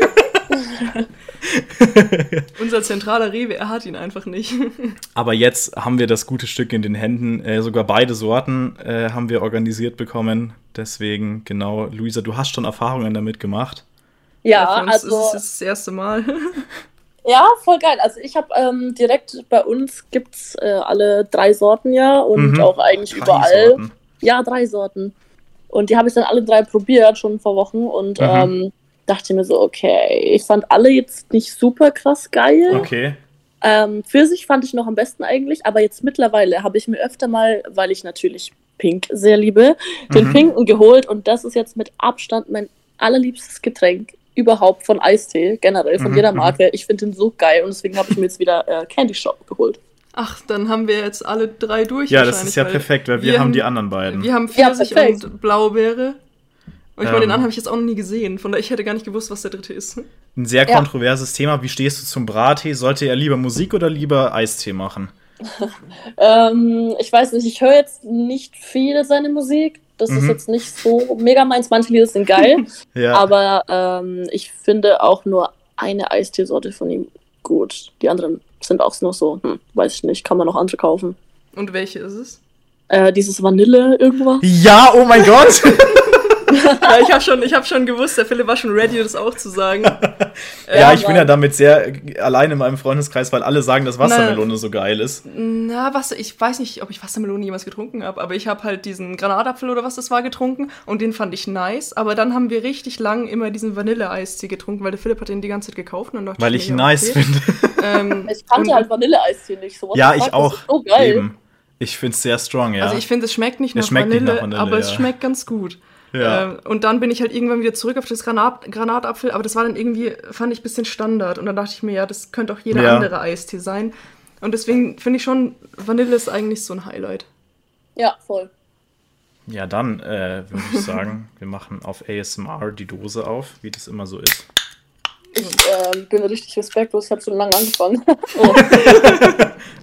C: Unser zentraler Rewe, er hat ihn einfach nicht.
A: Aber jetzt haben wir das gute Stück in den Händen. Äh, sogar beide Sorten äh, haben wir organisiert bekommen. Deswegen, genau, Luisa, du hast schon Erfahrungen damit gemacht.
B: Ja,
C: Für uns
B: also.
C: ist es jetzt das erste Mal.
B: Ja, voll geil. Also ich habe ähm, direkt bei uns gibt's äh, alle drei Sorten ja und
A: Mhm.
B: auch eigentlich
A: Drei
B: überall.
A: Sorten.
B: Ja, drei Sorten. Und die habe ich dann alle drei probiert, schon vor Wochen und
A: Mhm.
B: ähm, dachte mir so, okay, ich fand alle jetzt nicht super krass geil.
A: Okay.
B: Ähm, Pfirsich fand ich noch am besten eigentlich, aber jetzt mittlerweile habe ich mir öfter mal, weil ich natürlich Pink sehr liebe, den
A: Mhm.
B: Pinken geholt und das ist jetzt mit Abstand mein allerliebstes Getränk überhaupt von Eistee, generell von
A: Mhm,
B: jeder
A: mhm.
B: Marke. Ich finde den so geil und deswegen habe ich mir jetzt wieder äh, Candy Shop geholt.
C: Ach, dann haben wir jetzt alle drei durch.
A: Ja, das ist ja
C: weil
A: perfekt, weil wir, haben die anderen beiden.
C: Wir haben
B: Ja,
C: Pfirsich
B: perfekt.
C: und Blaubeere. Und ich meine,
A: Ähm.
C: den anderen habe ich jetzt auch noch nie gesehen. Von daher, ich hätte gar nicht gewusst, was der dritte ist.
A: Ein sehr
B: Ja.
A: kontroverses Thema. Wie stehst du zum Brattee? Sollte er lieber Musik oder lieber Eistee machen?
B: Ähm, ich weiß nicht, ich höre jetzt nicht viel seine Musik. Das ist
A: Mhm.
B: jetzt nicht so mega meins. Manche Lieder sind geil,
A: Ja.
B: aber ähm, ich finde auch nur eine Eisteesorte von ihm gut. Die anderen sind auch nur so, hm, weiß ich nicht, kann man noch andere kaufen.
C: Und welche ist es?
B: Äh, dieses Vanille irgendwas.
A: ja, oh mein Gott!
C: ja, ich habe schon, ich hab schon gewusst, der Philipp war schon ready, das auch zu sagen.
A: ja,
B: Ja,
A: ich bin
B: Mann.
A: ja damit sehr allein in meinem Freundeskreis, weil alle sagen, dass Wassermelone so geil ist.
C: Na, was, ich weiß nicht, ob ich Wassermelone jemals getrunken habe, aber ich habe halt diesen Granatapfel oder was das war getrunken und den fand ich nice. Aber dann haben wir richtig lang immer diesen Vanille-Eistee getrunken, weil der Philipp hat den die ganze Zeit gekauft. Und dann dachte
A: Weil ich ihn nice
C: okay.
A: finde.
C: Ähm,
B: Ich kannte halt Vanilleeistee nicht. So,
A: ja, ich auch.
B: So geil.
A: Eben. Ich finde es sehr strong, ja.
C: Also ich finde, es schmeckt nicht nach,
A: Es schmeckt nicht
C: Vanille,
A: nach Vanille,
C: aber es
A: ja.
C: schmeckt ganz gut.
A: Ja.
C: Ähm, und dann bin ich halt irgendwann wieder zurück auf das Granat, Granatapfel, aber das war dann irgendwie, fand ich ein bisschen Standard. Und dann dachte ich mir, ja, das könnte auch jeder
A: Ja.
C: andere Eistee sein. Und deswegen finde ich schon, Vanille ist eigentlich so ein Highlight.
B: Ja, voll.
A: ja, dann äh, würde ich sagen, wir machen auf ASMR die Dose auf, wie das immer so ist.
B: Ich ähm, bin richtig respektlos, ich habe schon lange angefangen. oh.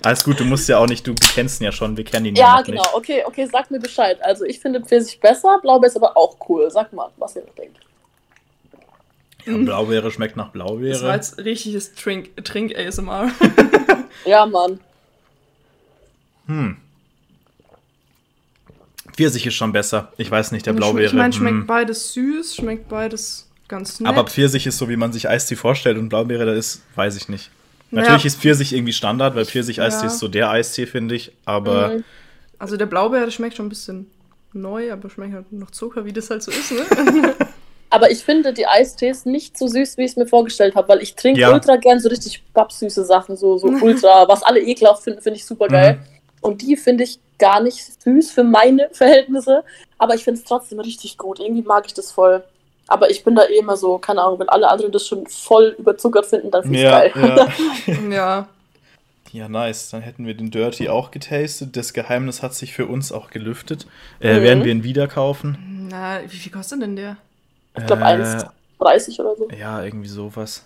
A: Alles gut, du musst ja auch nicht, du kennst ihn ja schon, wir kennen ihn ja
B: Ja,
A: noch
B: genau.
A: nicht.
B: Okay, okay, sag mir Bescheid. Also ich finde Pfirsich besser, Blaubeer ist aber auch cool. Sag mal, was ihr denkt.
A: Ja, Blaubeere schmeckt nach
C: Das war
A: Blaubeere.
C: jetzt richtiges Trink, Trink ASMR.
B: Ja, Mann.
A: Hm. Pfirsich ist schon besser. Ich weiß nicht, der Blaubeere.
C: Ich meine, schmeckt
A: hm.
C: beides süß, schmeckt beides ganz nett.
A: Aber Pfirsich ist so, wie man sich Eistee vorstellt und Blaubeere da ist, weiß ich nicht. Natürlich ist Pfirsich irgendwie Standard, weil Pfirsich-Eistee
C: Ja.
A: ist so der Eistee, finde ich. Aber
B: Mhm.
C: also der Blaubeer, der schmeckt schon ein bisschen neu, aber schmeckt halt noch Zucker, wie das halt so ist, ne?
B: Aber ich finde die Eistees nicht so süß, wie ich es mir vorgestellt habe, weil ich trinke
A: Ja.
B: ultra gern so richtig pappsüße Sachen, so, so ultra, was alle ekelhaft finden, finde ich super geil.
A: Mhm.
B: Und die finde ich gar nicht süß für meine Verhältnisse, aber ich finde es trotzdem richtig gut. Irgendwie mag ich das voll. Aber ich bin da eh immer so, keine Ahnung, wenn alle anderen das schon voll überzuckert finden, dann finde ich
A: ja,
B: geil.
A: ja.
C: ja.
A: ja, nice. Dann hätten wir den Dirty auch getastet. Das Geheimnis hat sich für uns auch gelüftet. Äh,
B: Mhm.
A: Werden wir ihn wieder kaufen?
C: Na, wie viel kostet denn der?
B: Ich glaube
A: Äh,
B: 1,30 oder so.
A: Ja, irgendwie sowas.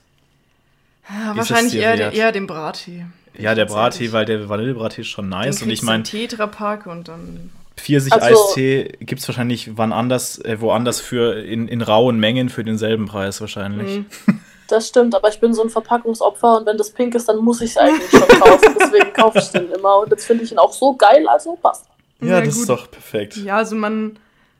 C: Ja,
A: Ist
C: wahrscheinlich eher,
A: wert?
C: eher den Brattee.
A: Ja, der Brattee, weil der Vanillebrattee ist schon nice.
C: Den
A: Und ich meine,
C: im Tetrapack und dann.
A: Pfirsich-Eistee gibt es wahrscheinlich wann anders, äh, woanders für in, in rauen Mengen für denselben Preis wahrscheinlich.
C: Mhm.
B: Das stimmt, aber ich bin so ein Verpackungsopfer und wenn das pink ist, dann muss ich es eigentlich schon kaufen. Deswegen kaufe ich den immer und jetzt finde ich ihn auch so geil, also passt.
A: Ja,
C: Ja,
A: das
C: gut.
A: ist doch perfekt.
C: Ja, also man,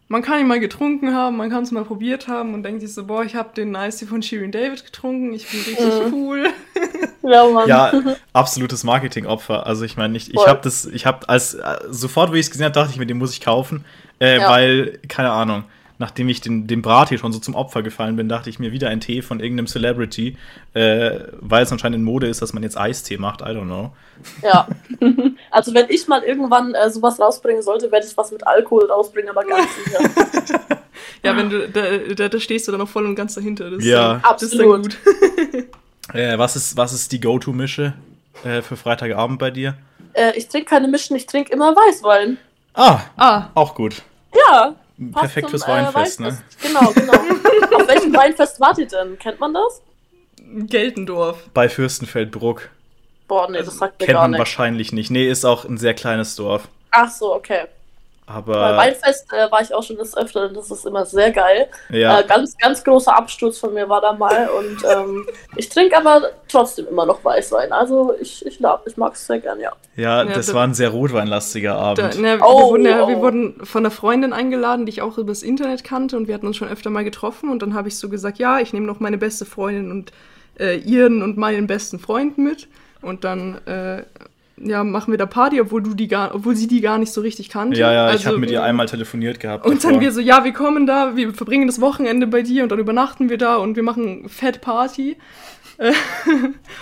C: man kann ihn mal getrunken haben, man kann es mal probiert haben und denkt sich so, boah, ich habe den Eistee von Shirin David getrunken, ich bin richtig
B: Mhm.
C: cool.
B: Ja, Mann.
A: Ja, absolutes Marketingopfer. Also ich meine, ich, ich habe das, ich habe als äh, sofort, wie ich es gesehen habe, dachte ich mir, den muss ich kaufen, äh,
B: Ja.
A: weil keine Ahnung. Nachdem ich den, dem Brattee schon so zum Opfer gefallen bin, dachte ich mir wieder ein Tee von irgendeinem Celebrity, äh, weil es anscheinend in Mode ist, dass man jetzt Eistee macht. I don't know.
B: Ja. Also wenn ich mal irgendwann äh, sowas rausbringen sollte, werde ich was mit Alkohol rausbringen, aber ganz sicher.
C: Ja, wenn du, da, da, da stehst du dann noch voll und ganz dahinter. Das,
A: Ja.
C: ist dann- das ist dann
B: Absolut.
C: gut.
A: Äh, was, ist, was ist die Go-To-Mische äh, für Freitagabend bei dir?
B: Äh, ich trinke keine Mischen, ich trinke immer Weißwein.
A: Ah,
C: Ah,
A: auch gut.
B: Ja.
A: Perfekt
B: zum,
A: fürs Weinfest, ne?
B: Genau, genau. Auf welchem Weinfest wart ihr denn? Kennt man das?
C: Geltendorf.
A: Bei Fürstenfeldbruck.
B: Boah, nee, das sagt mir
A: Kennt man
B: nicht.
A: wahrscheinlich nicht. Nee, ist auch ein sehr kleines Dorf.
B: Ach so, okay. Bei
A: Aber
B: Weinfest äh, war ich auch schon des Öfteren, das ist immer sehr geil.
A: ja,
B: Äh, ganz, ganz großer Absturz von mir war da mal und ähm, ich trinke aber trotzdem immer noch Weißwein. Also ich, ich, glaub, ich mag es sehr gern, ja.
A: ja,
C: Ja,
A: das
C: da-
A: war ein sehr rotweinlastiger
C: Da,
A: Abend.
C: ne,
B: Oh,
C: wir, wurden ja, wir
B: oh.
C: wurden von einer Freundin eingeladen, die ich auch übers Internet kannte und wir hatten uns schon öfter mal getroffen und dann habe ich so gesagt, ja, ich nehme noch meine beste Freundin und äh, ihren und meinen besten Freund mit und dann äh, ja, machen wir da Party, obwohl du die gar, obwohl sie die gar nicht so richtig kannte.
A: Ja, ja, ich
C: Also-
A: habe mit ihr einmal telefoniert gehabt.
C: Und dann
A: davor.
C: wir so, ja, wir kommen da, wir verbringen das Wochenende bei dir und dann übernachten wir da und wir machen Fett Party. Äh,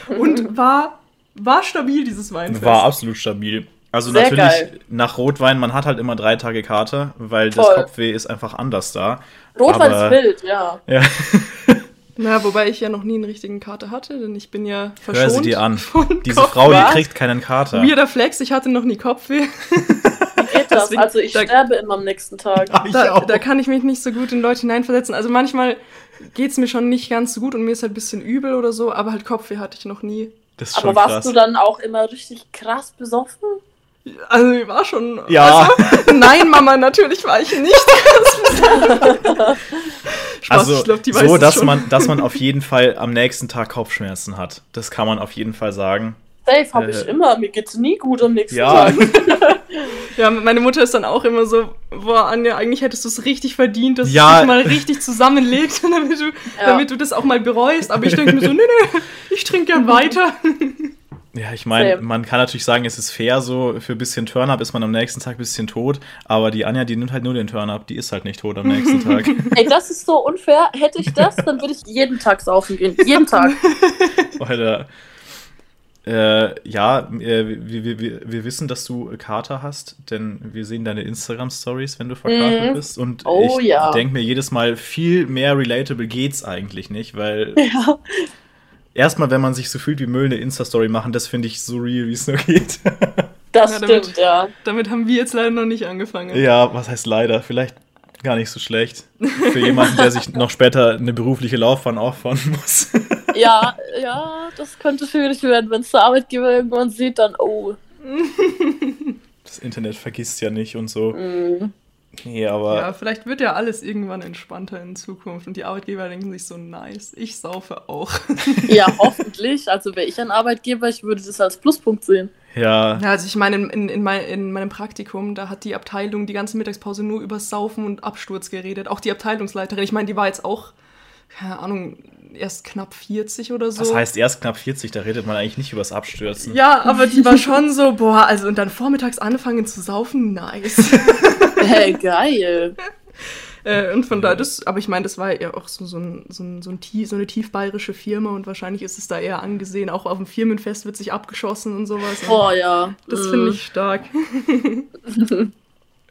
C: und war, war stabil, dieses Weinfest.
A: War absolut stabil. Also
B: Sehr
A: natürlich
B: geil.
A: nach Rotwein, man hat halt immer drei Tage Kater, weil das
B: Voll.
A: Kopfweh ist einfach anders da.
B: Rotwein
A: Aber-
B: ist wild, ja.
A: Ja,
C: Na, wobei ich ja noch nie einen richtigen Kater hatte, denn ich bin ja verschont.
A: hör sie dir an. Diese
C: Kopfweh.
A: Frau, die kriegt keinen Kater.
C: Weirder Flex, ich hatte noch nie Kopfweh.
B: Wie geht das?
C: Deswegen-
B: also ich
C: da-
B: sterbe immer am nächsten Tag.
A: Ich
C: Da,
A: auch.
C: da kann ich mich nicht so gut in Leute hineinversetzen. Also manchmal geht's mir schon nicht ganz so gut und mir ist halt ein bisschen übel oder so, aber halt Kopfweh hatte ich noch nie.
A: das ist schon
B: Aber warst
A: krass.
B: du dann auch immer richtig krass besoffen?
C: Also ich war schon.
A: Ja.
C: Also, nein, Mama, natürlich war ich nicht. Spaß,
A: also
C: ich glaub, die
A: so, dass
C: schon.
A: man, dass man auf jeden Fall am nächsten Tag Kopfschmerzen hat. Das kann man auf jeden Fall sagen.
B: Safe habe
A: Äh,
B: ich immer. Mir geht's nie gut am nächsten
A: Ja.
B: Tag.
C: Ja, meine Mutter ist dann auch immer so, boah, Anja, eigentlich hättest du es richtig verdient, dass
A: Ja.
C: es dich mal richtig zusammenlegt, damit du, damit du das auch mal bereust. Aber ich denke mir so, nee, nee, ich trinke gern weiter.
A: Ja, ich meine, man kann natürlich sagen, es ist fair, so für ein bisschen Turn-Up ist man am nächsten Tag ein bisschen tot, aber die Anja, die nimmt halt nur den Turn-Up, die ist halt nicht tot am nächsten Tag.
B: Ey, das ist so unfair. Hätte ich das, dann würde ich jeden Tag saufen gehen. Jeden Tag.
A: Alter. Äh, ja, äh, wir, wir, wir, wir wissen, dass du Kater hast, denn wir sehen deine Instagram-Stories, wenn du verkatert
B: Mhm.
A: bist. Und
B: Oh,
A: ich
B: ja.
A: denke mir jedes Mal, viel mehr relatable geht's eigentlich nicht, weil
B: Ja.
A: Erstmal, wenn man sich so fühlt wie Müll, eine Insta-Story machen, das finde ich so real, wie es nur geht.
B: Das
C: Ja, damit-
B: stimmt, ja.
C: Damit haben wir jetzt leider noch nicht angefangen.
A: ja, was heißt leider? Vielleicht gar nicht so schlecht. Für jemanden, der sich noch später eine berufliche Laufbahn aufbauen muss.
B: Ja, ja, das könnte schwierig werden, wenn es der Arbeitgeber irgendwann sieht, dann, oh.
A: Das Internet vergisst ja nicht und so.
B: mm.
A: Nee, aber
C: Ja, vielleicht wird ja alles irgendwann entspannter in Zukunft und die Arbeitgeber denken sich so, nice, ich saufe auch.
B: Ja, hoffentlich. Also wäre ich ein Arbeitgeber, ich würde das als Pluspunkt sehen.
A: ja,
C: Ja, also ich meine, in, in, in, mein, in meinem Praktikum, da hat die Abteilung die ganze Mittagspause nur über Saufen und Absturz geredet. Auch die Abteilungsleiterin, ich meine, die war jetzt auch, keine Ahnung, erst knapp 40 oder so.
A: das heißt erst knapp 40, da redet man eigentlich nicht übers Abstürzen.
C: Ja, aber die war schon so, boah, also und dann vormittags anfangen zu saufen, nice.
B: Hey, geil.
C: äh, und von da, das, aber ich meine, das war ja auch so, so, ein, so, ein, so, ein, tie- so eine tiefbayerische Firma und wahrscheinlich ist es da eher angesehen. Auch auf dem Firmenfest wird sich abgeschossen und sowas.
B: Boah, ja.
C: Das finde ich stark.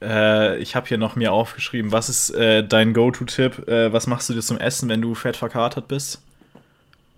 A: Äh, ich habe hier noch mir aufgeschrieben, was ist äh, dein Go-To-Tipp? Äh, was machst du dir zum Essen, wenn du fett verkatert bist?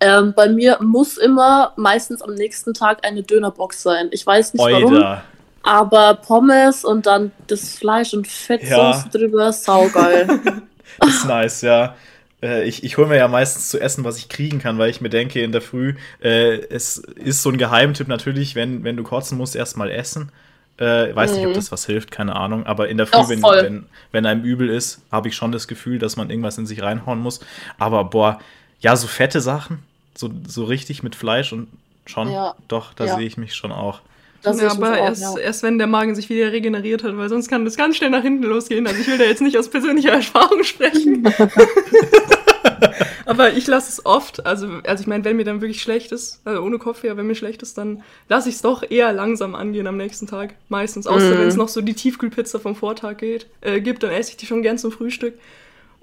B: Ähm, bei mir muss immer meistens am nächsten Tag eine Dönerbox sein. Ich weiß nicht warum,
A: Oida.
B: Aber Pommes und dann das Fleisch und Fettsoße
A: Ja.
B: drüber, saugeil.
A: Ist nice, ja. Äh, ich ich hole mir ja meistens zu essen, was ich kriegen kann, weil ich mir denke in der Früh, äh, es ist so ein Geheimtipp natürlich, wenn, wenn du kotzen musst, erstmal essen. Äh, weiß nicht, ob
B: Mhm.
A: das was hilft, keine Ahnung. Aber in der Früh,
B: Doch,
A: wenn, wenn, wenn einem übel ist, habe ich schon das Gefühl, dass man irgendwas in sich reinhauen muss. Aber boah, ja, so fette Sachen, so, so richtig mit Fleisch und schon,
B: Ja.
A: doch, da
B: Ja.
A: sehe ich mich schon auch.
B: Das
C: ja, aber erst,
B: ja.
C: erst wenn der Magen sich wieder regeneriert hat, weil sonst kann das ganz schnell nach hinten losgehen. Also ich will da jetzt nicht aus persönlicher Erfahrung sprechen. aber ich lasse es oft. Also, also ich meine, wenn mir dann wirklich schlecht ist, also ohne Kaffee, aber wenn mir schlecht ist, dann lasse ich es doch eher langsam angehen am nächsten Tag. Meistens. Außer
B: Mhm.
C: wenn es noch so die Tiefkühlpizza vom Vortag geht, äh, gibt, dann esse ich die schon gern zum Frühstück.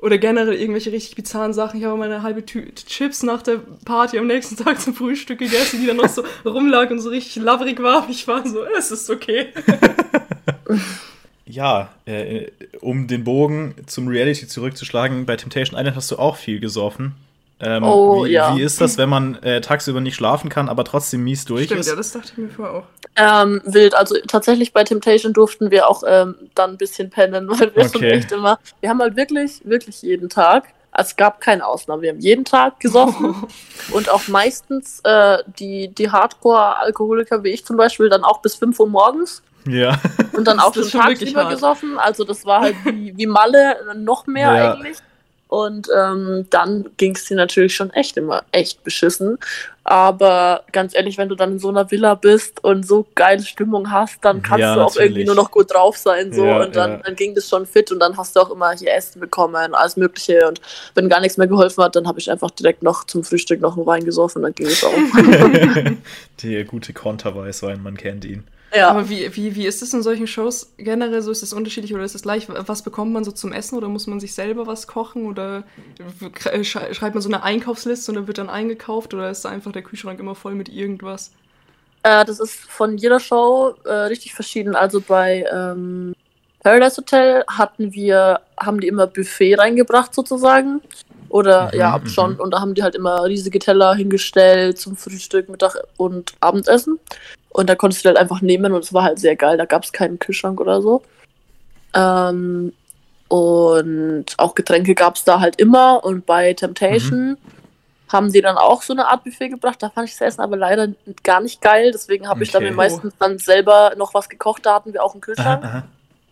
C: Oder generell irgendwelche richtig bizarren Sachen. Ich habe mal eine halbe Tüte Chips nach der Party am nächsten Tag zum Frühstück gegessen, die dann noch so rumlag und so richtig laverig war. Ich war so, es ist okay.
A: Ja, äh, um den Bogen zum Reality zurückzuschlagen, bei Temptation Island hast du auch viel gesoffen. Ähm,
B: Oh,
A: wie,
B: ja.
A: wie ist das, wenn man äh, tagsüber nicht schlafen kann, aber trotzdem mies durch
C: Stimmt,
A: ist?
C: ja, das dachte ich mir vorher auch.
B: Ähm, wild. Also tatsächlich bei Temptation durften wir auch ähm, dann ein bisschen pennen, weil wir schon
A: Okay.
B: echt immer. Wir haben halt wirklich, wirklich jeden Tag. Es gab keine Ausnahme. Wir haben jeden Tag gesoffen und auch meistens äh, die, die Hardcore-Alkoholiker wie ich zum Beispiel dann auch bis 5 Uhr morgens
A: Ja.
B: und dann auch schon
C: schon
B: tagsüber gesoffen. Also das war halt wie, wie Malle noch mehr
A: Ja.
B: eigentlich. Und ähm, dann ging es dir natürlich schon echt immer echt beschissen. Aber ganz ehrlich, wenn du dann in so einer Villa bist und so geile Stimmung hast, dann kannst
A: Ja,
B: du auch irgendwie
A: natürlich.
B: nur noch gut drauf sein. So.
A: Ja,
B: und dann,
A: ja.
B: dann ging das schon fit und dann hast du auch immer hier Essen bekommen, alles Mögliche. Und wenn gar nichts mehr geholfen hat, dann habe ich einfach direkt noch zum Frühstück noch einen Wein gesoffen und dann ging es auch.
A: Der gute Konterweißwein, man kennt ihn.
B: Ja.
C: Aber wie, wie, wie ist es in solchen Shows generell so? Ist es unterschiedlich oder ist es gleich? Was bekommt man so zum Essen oder muss man sich selber was kochen oder äh, sch- schreibt man so eine Einkaufsliste und dann wird dann eingekauft oder ist einfach der Kühlschrank immer voll mit irgendwas?
B: Äh, das ist von jeder Show äh, richtig verschieden. Also bei ähm, Paradise Hotel hatten wir, haben die immer Buffet reingebracht sozusagen. Oder
A: Mhm,
B: ja,
A: mhm.
B: schon. Und da haben die halt immer riesige Teller hingestellt zum Frühstück, Mittag und Abendessen. Und da konntest du halt einfach nehmen und es war halt sehr geil. Da gab es keinen Kühlschrank oder so. Ähm, und auch Getränke gab es da halt immer. Und bei Temptation haben die dann auch so eine Art Buffet gebracht. Da fand ich das Essen aber leider gar nicht geil. Deswegen habe ich dann
A: Okay.
B: mir meistens dann selber noch was gekocht. Da hatten wir auch einen
A: Aha,
B: Kühlschrank.
A: aha.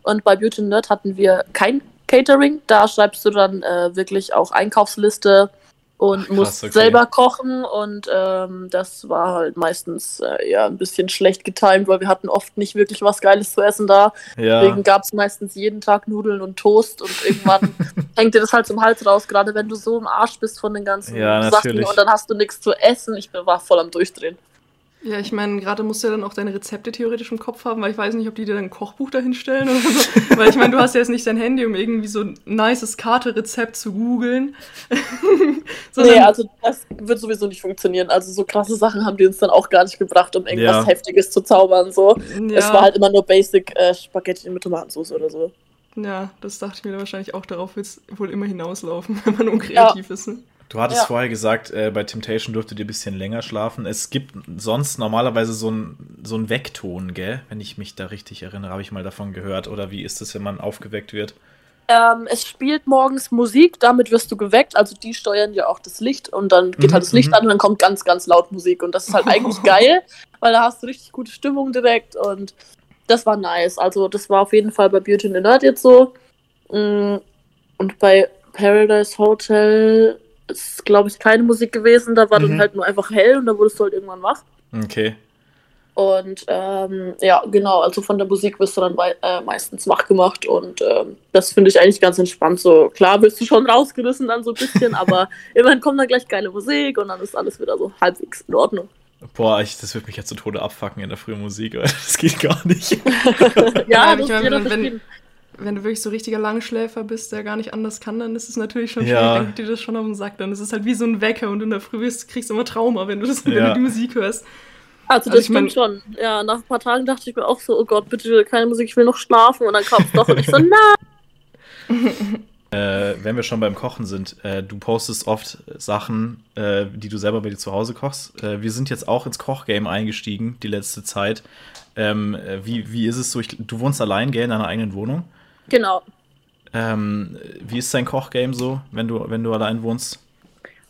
B: Und bei Beauty Nerd hatten wir kein Catering. Da schreibst du dann äh, wirklich auch Einkaufsliste und
A: Ach,
B: musst
A: okay.
B: selber kochen und ähm, das war halt meistens äh, ja ein bisschen schlecht getimt, weil wir hatten oft nicht wirklich was Geiles zu essen da.
A: Ja.
B: Deswegen gab es meistens jeden Tag Nudeln und Toast und irgendwann hängt dir das halt zum Hals raus, gerade wenn du so im Arsch bist von den ganzen
A: Ja,
B: Sachen und dann hast du nichts zu essen. Ich war voll am Durchdrehen.
C: Ja, ich meine, gerade musst du ja dann auch deine Rezepte theoretisch im Kopf haben, weil ich weiß nicht, ob die dir dann ein Kochbuch dahin stellen oder so. weil ich meine, du hast ja jetzt nicht dein Handy, um irgendwie so ein nices Karte-Rezept zu googeln.
B: Nee, also das wird sowieso nicht funktionieren. Also so krasse Sachen haben die uns dann auch gar nicht gebracht, um irgendwas
A: Ja.
B: Heftiges zu zaubern. So.
C: ja,
B: Es war halt immer nur Basic äh, Spaghetti mit Tomatensauce oder so.
C: ja, das dachte ich mir dann wahrscheinlich auch. Darauf wird es wohl immer hinauslaufen, wenn man unkreativ ist. Ne?
A: Du hattest
B: Ja.
A: vorher gesagt, äh, bei Temptation dürftet ihr ein bisschen länger schlafen. Es gibt sonst normalerweise so einen so Weckton, gell? Wenn ich mich da richtig erinnere, habe ich mal davon gehört. Oder wie ist es, wenn man aufgeweckt wird?
B: Ähm, es spielt morgens Musik, damit wirst du geweckt. Also die steuern ja auch das Licht und dann geht
A: Mhm,
B: halt das Licht
A: mhm.
B: an und dann kommt ganz, ganz laut Musik. Und das ist halt eigentlich geil, weil da hast du richtig gute Stimmung direkt und das war nice. Also das war auf jeden Fall bei Beauty and the Nerd jetzt so. Mm, Und bei Paradise Hotel ist, glaube ich, keine Musik gewesen. Da war
A: Mhm.
B: dann halt nur einfach hell und da wurdest du halt irgendwann wach.
A: Okay.
B: Und ähm, ja, genau, also von der Musik wirst du dann äh, meistens wach gemacht und ähm, das finde ich eigentlich ganz entspannt. So klar wirst du schon rausgerissen dann so ein bisschen, aber immerhin kommt dann gleich geile Musik und dann ist alles wieder so halbwegs in Ordnung.
A: Boah, ich, das wird mich jetzt zu Tode abfacken in der frühen Musik, das geht gar nicht.
B: ja,
C: Ja,
B: das
C: ich wenn-
B: verschieden.
C: Wenn du wirklich so richtiger Langschläfer bist, der gar nicht anders kann, dann ist es natürlich schon
A: Ja.
C: schwierig, dann geht dir das schon auf den Sack. Dann ist es halt wie so ein Wecker und in der Früh bist, kriegst du immer Trauma, wenn du, das, wenn
A: Ja.
C: du die Musik hörst.
B: Also
C: also
B: das
C: ich mein-
B: stimmt schon. Ja, nach ein paar Tagen dachte ich mir auch so, oh Gott, bitte keine Musik, ich will noch schlafen und dann kam es doch und ich so, nein.
A: Äh, wenn wir schon beim Kochen sind, äh, du postest oft Sachen, äh, die du selber bei dir zu Hause kochst. Äh, wir sind jetzt auch ins Kochgame eingestiegen, die letzte Zeit. Ähm, äh, wie, wie ist es so? Ich, du wohnst allein, gell, in deiner eigenen Wohnung.
B: Genau.
A: Ähm, wie ist dein Kochgame so, wenn du, wenn du allein wohnst?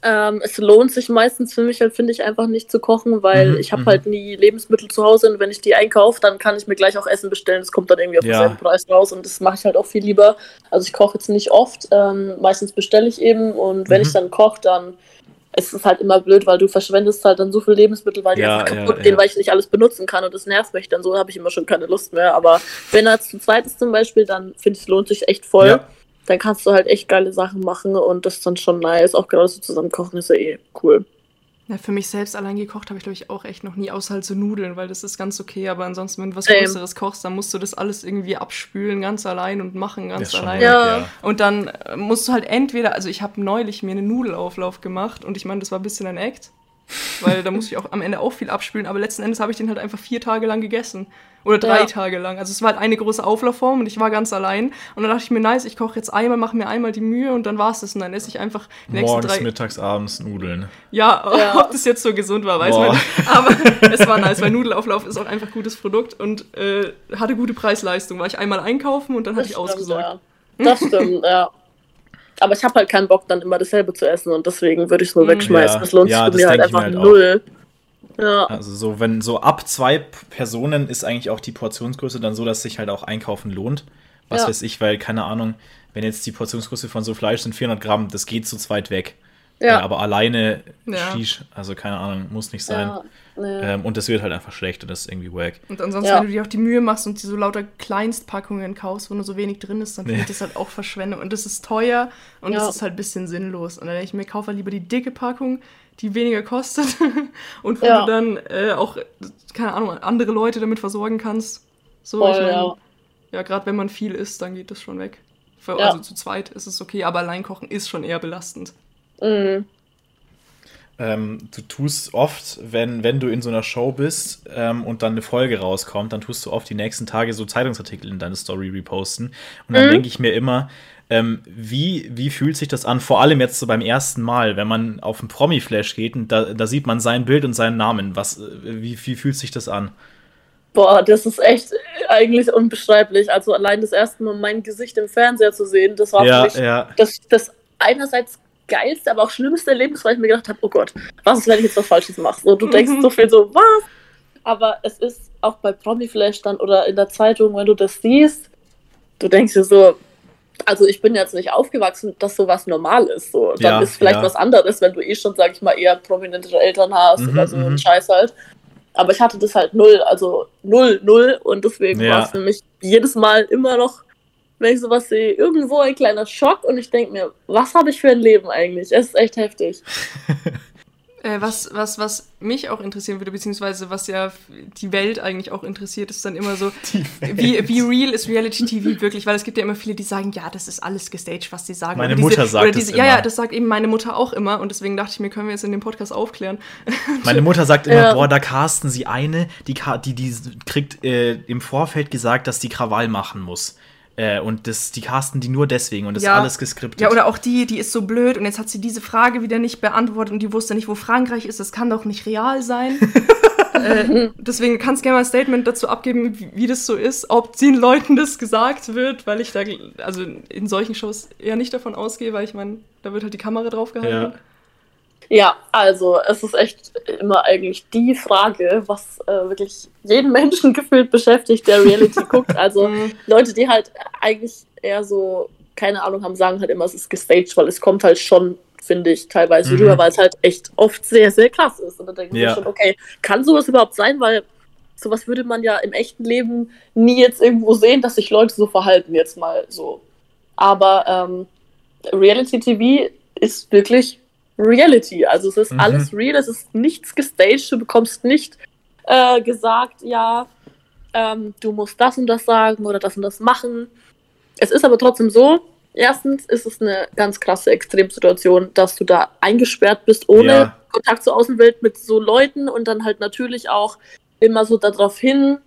B: Ähm, es lohnt sich meistens für mich halt, finde ich, einfach nicht zu kochen, weil
A: Mhm,
B: ich habe
A: mhm.
B: halt nie Lebensmittel zu Hause und wenn ich die einkaufe, dann kann ich mir gleich auch Essen bestellen. Das kommt dann irgendwie auf
A: Ja.
B: denselben Preis raus und das mache ich halt auch viel lieber. Also ich koche jetzt nicht oft, ähm, meistens bestelle ich eben und wenn
A: Mhm.
B: ich dann koche, dann ist es halt immer blöd, weil du verschwendest halt dann so viel Lebensmittel, weil die
A: Ja,
B: einfach
A: ja,
B: kaputt
A: ja.
B: gehen, weil ich nicht alles benutzen kann und das nervt mich dann so, habe ich immer schon keine Lust mehr. Aber wenn er jetzt zu zweit ist zum Beispiel, dann finde ich, es lohnt sich echt voll
A: Ja.
B: dann kannst du halt echt geile Sachen machen und das ist dann schon nice. Auch gerade so zusammen kochen ist ja eh cool.
C: Ja, für mich selbst allein gekocht habe ich, glaube ich, auch echt noch nie, außer halt so Nudeln, weil das ist ganz okay. Aber ansonsten, wenn du was. Größeres kochst, dann musst du das alles irgendwie abspülen, ganz allein und machen ganz allein.
B: Ja.
C: Und dann äh, musst du halt entweder, also ich habe neulich mir einen Nudelauflauf gemacht und ich meine, das war ein bisschen ein Act, weil da musste ich auch am Ende auch viel abspülen, aber letzten Endes habe ich den halt einfach vier Tage lang gegessen. Oder drei
B: Ja.
C: Tage lang. Also es war halt eine große Auflaufform und ich war ganz allein. Und dann dachte ich mir, nice, ich koche jetzt einmal, mache mir einmal die Mühe und dann war es das. Und dann esse ich einfach die nächsten
A: Morgens,
C: drei.
A: mittags, abends Nudeln.
C: Ja,
B: Ja.
C: ob das jetzt so gesund war, weiß
A: Boah.
C: man nicht. Aber es war nice, weil Nudelauflauf ist auch einfach gutes Produkt und äh, hatte gute Preis-Leistung. War ich einmal einkaufen und dann hatte ich ausgesorgt.
B: ja. Das stimmt, ja. Aber ich habe halt keinen Bock, dann immer dasselbe zu essen und deswegen würde ich es nur
C: Mhm.
B: wegschmeißen.
A: Ja,
B: das lohnt
A: ja,
B: sich
A: das
B: für mir halt
A: mir
B: einfach
A: halt auch.
B: null. Ja.
A: Also so, wenn so ab zwei Personen ist eigentlich auch die Portionsgröße dann so, dass sich halt auch einkaufen lohnt. Was
B: Ja.
A: weiß ich, weil, keine Ahnung, wenn jetzt die Portionsgröße von so Fleisch sind 400 Gramm, das geht zu zweit weg.
B: Ja.
A: Ja, aber alleine,
C: Ja.
A: Sheesh, also keine Ahnung, muss nicht sein.
B: Ja, nee.
A: Ähm, und das wird halt einfach schlecht und das ist irgendwie wack.
C: Und ansonsten,
B: Ja.
C: wenn du dir auch die Mühe machst und die so lauter Kleinstpackungen kaufst, wo nur so wenig drin ist, dann finde ich das halt auch Verschwendung. Und das ist teuer und
B: Ja.
C: das ist halt ein bisschen sinnlos. Und dann denke ich mir, kaufe halt lieber die dicke Packung, die weniger kostet und wo
B: Ja.
C: du dann äh, auch, keine Ahnung, andere Leute damit versorgen kannst. So,
B: Voll,
C: ich mein,
B: ja.
C: ja, gerade wenn man viel isst, dann geht das schon weg. Für,
B: Ja.
C: Also zu zweit ist es okay, aber allein kochen ist schon eher belastend.
B: Mhm.
A: Ähm, du tust oft, wenn, wenn du in so einer Show bist ähm, und dann eine Folge rauskommt, dann tust du oft die nächsten Tage so Zeitungsartikel in deine Story reposten. Und dann
B: Mhm.
A: denke ich mir immer, ähm, wie, wie fühlt sich das an? Vor allem jetzt so beim ersten Mal, wenn man auf einen Promi-Flash geht und da, da sieht man sein Bild und seinen Namen. Was, äh, wie, wie fühlt sich das an?
B: Boah, das ist echt eigentlich unbeschreiblich. Also allein das erste Mal mein Gesicht im Fernseher zu sehen, das war
A: Ja,
B: für mich
A: ja.
B: das, das einerseits geilste, aber auch schlimmste Erlebnis, weil ich mir gedacht habe, oh Gott, was ist, wenn ich jetzt was Falsches mache? So, du denkst
C: Mhm.
B: so viel so, was? Aber es ist auch bei Promiflash dann oder in der Zeitung, wenn du das siehst, du denkst dir so, also ich bin jetzt nicht aufgewachsen, dass sowas normal ist. So. Dann
A: Ja,
B: ist vielleicht
A: ja.
B: was anderes, wenn du eh schon, sag ich mal, eher prominentere Eltern hast
A: Mhm,
B: oder so
A: mhm.
B: ein Scheiß halt. Aber ich hatte das halt null, also null, null. Und deswegen
A: Ja.
B: war es für mich jedes Mal immer noch, wenn ich sowas sehe, irgendwo ein kleiner Schock und ich denke mir, was habe ich für ein Leben eigentlich? Es ist echt heftig.
C: Äh, was, was, was mich auch interessieren würde, beziehungsweise was ja die Welt eigentlich auch interessiert, ist dann immer so, wie, wie real ist Reality TV wirklich? Weil es gibt ja immer viele, die sagen, ja, das ist alles gestaged, was sie sagen.
A: Meine
C: Oder
A: Mutter sagt
C: oder
A: es
C: diese, Ja,
A: immer.
C: ja, das sagt eben meine Mutter auch immer und deswegen dachte ich mir, können wir jetzt in dem Podcast aufklären.
A: Meine Mutter sagt immer,
B: Ja.
A: boah, da casten sie eine, die, die, die kriegt äh, im Vorfeld gesagt, dass die Krawall machen muss. Äh, und das, die casten die nur deswegen und das
C: Ja.
A: ist alles geskriptet.
C: Ja, oder auch die, die ist so blöd und jetzt hat sie diese Frage wieder nicht beantwortet und die wusste nicht, wo Frankreich ist. Das kann doch nicht real sein. äh, deswegen kannst du gerne mal ein Statement dazu abgeben, wie, wie das so ist, ob den Leuten das gesagt wird, weil ich da, also in solchen Shows eher nicht davon ausgehe, weil ich meine, da wird halt die Kamera drauf gehalten.
A: Ja.
B: Ja, also es ist echt immer eigentlich die Frage, was äh, wirklich jeden Menschen gefühlt beschäftigt, der Reality guckt. Also
C: Mhm.
B: Leute, die halt eigentlich eher so keine Ahnung haben, sagen halt immer, es ist gestaged, weil es kommt halt schon, finde ich, teilweise
A: Mhm.
B: rüber, weil es halt echt oft sehr, sehr krass ist. Und dann denke ich
A: Ja.
B: mir schon, okay, kann sowas überhaupt sein? Weil sowas würde man ja im echten Leben nie jetzt irgendwo sehen, dass sich Leute so verhalten, jetzt mal so. Aber ähm, Reality TV ist wirklich Reality. Also es ist
A: Mhm.
B: alles real, es ist nichts gestaged, du bekommst nicht äh, gesagt, ja, ähm, du musst das und das sagen oder das und das machen. Es ist aber trotzdem so, erstens ist es eine ganz krasse Extremsituation, dass du da eingesperrt bist, ohne
A: Ja.
B: Kontakt zur Außenwelt mit so Leuten und dann halt natürlich auch immer so darauf hin,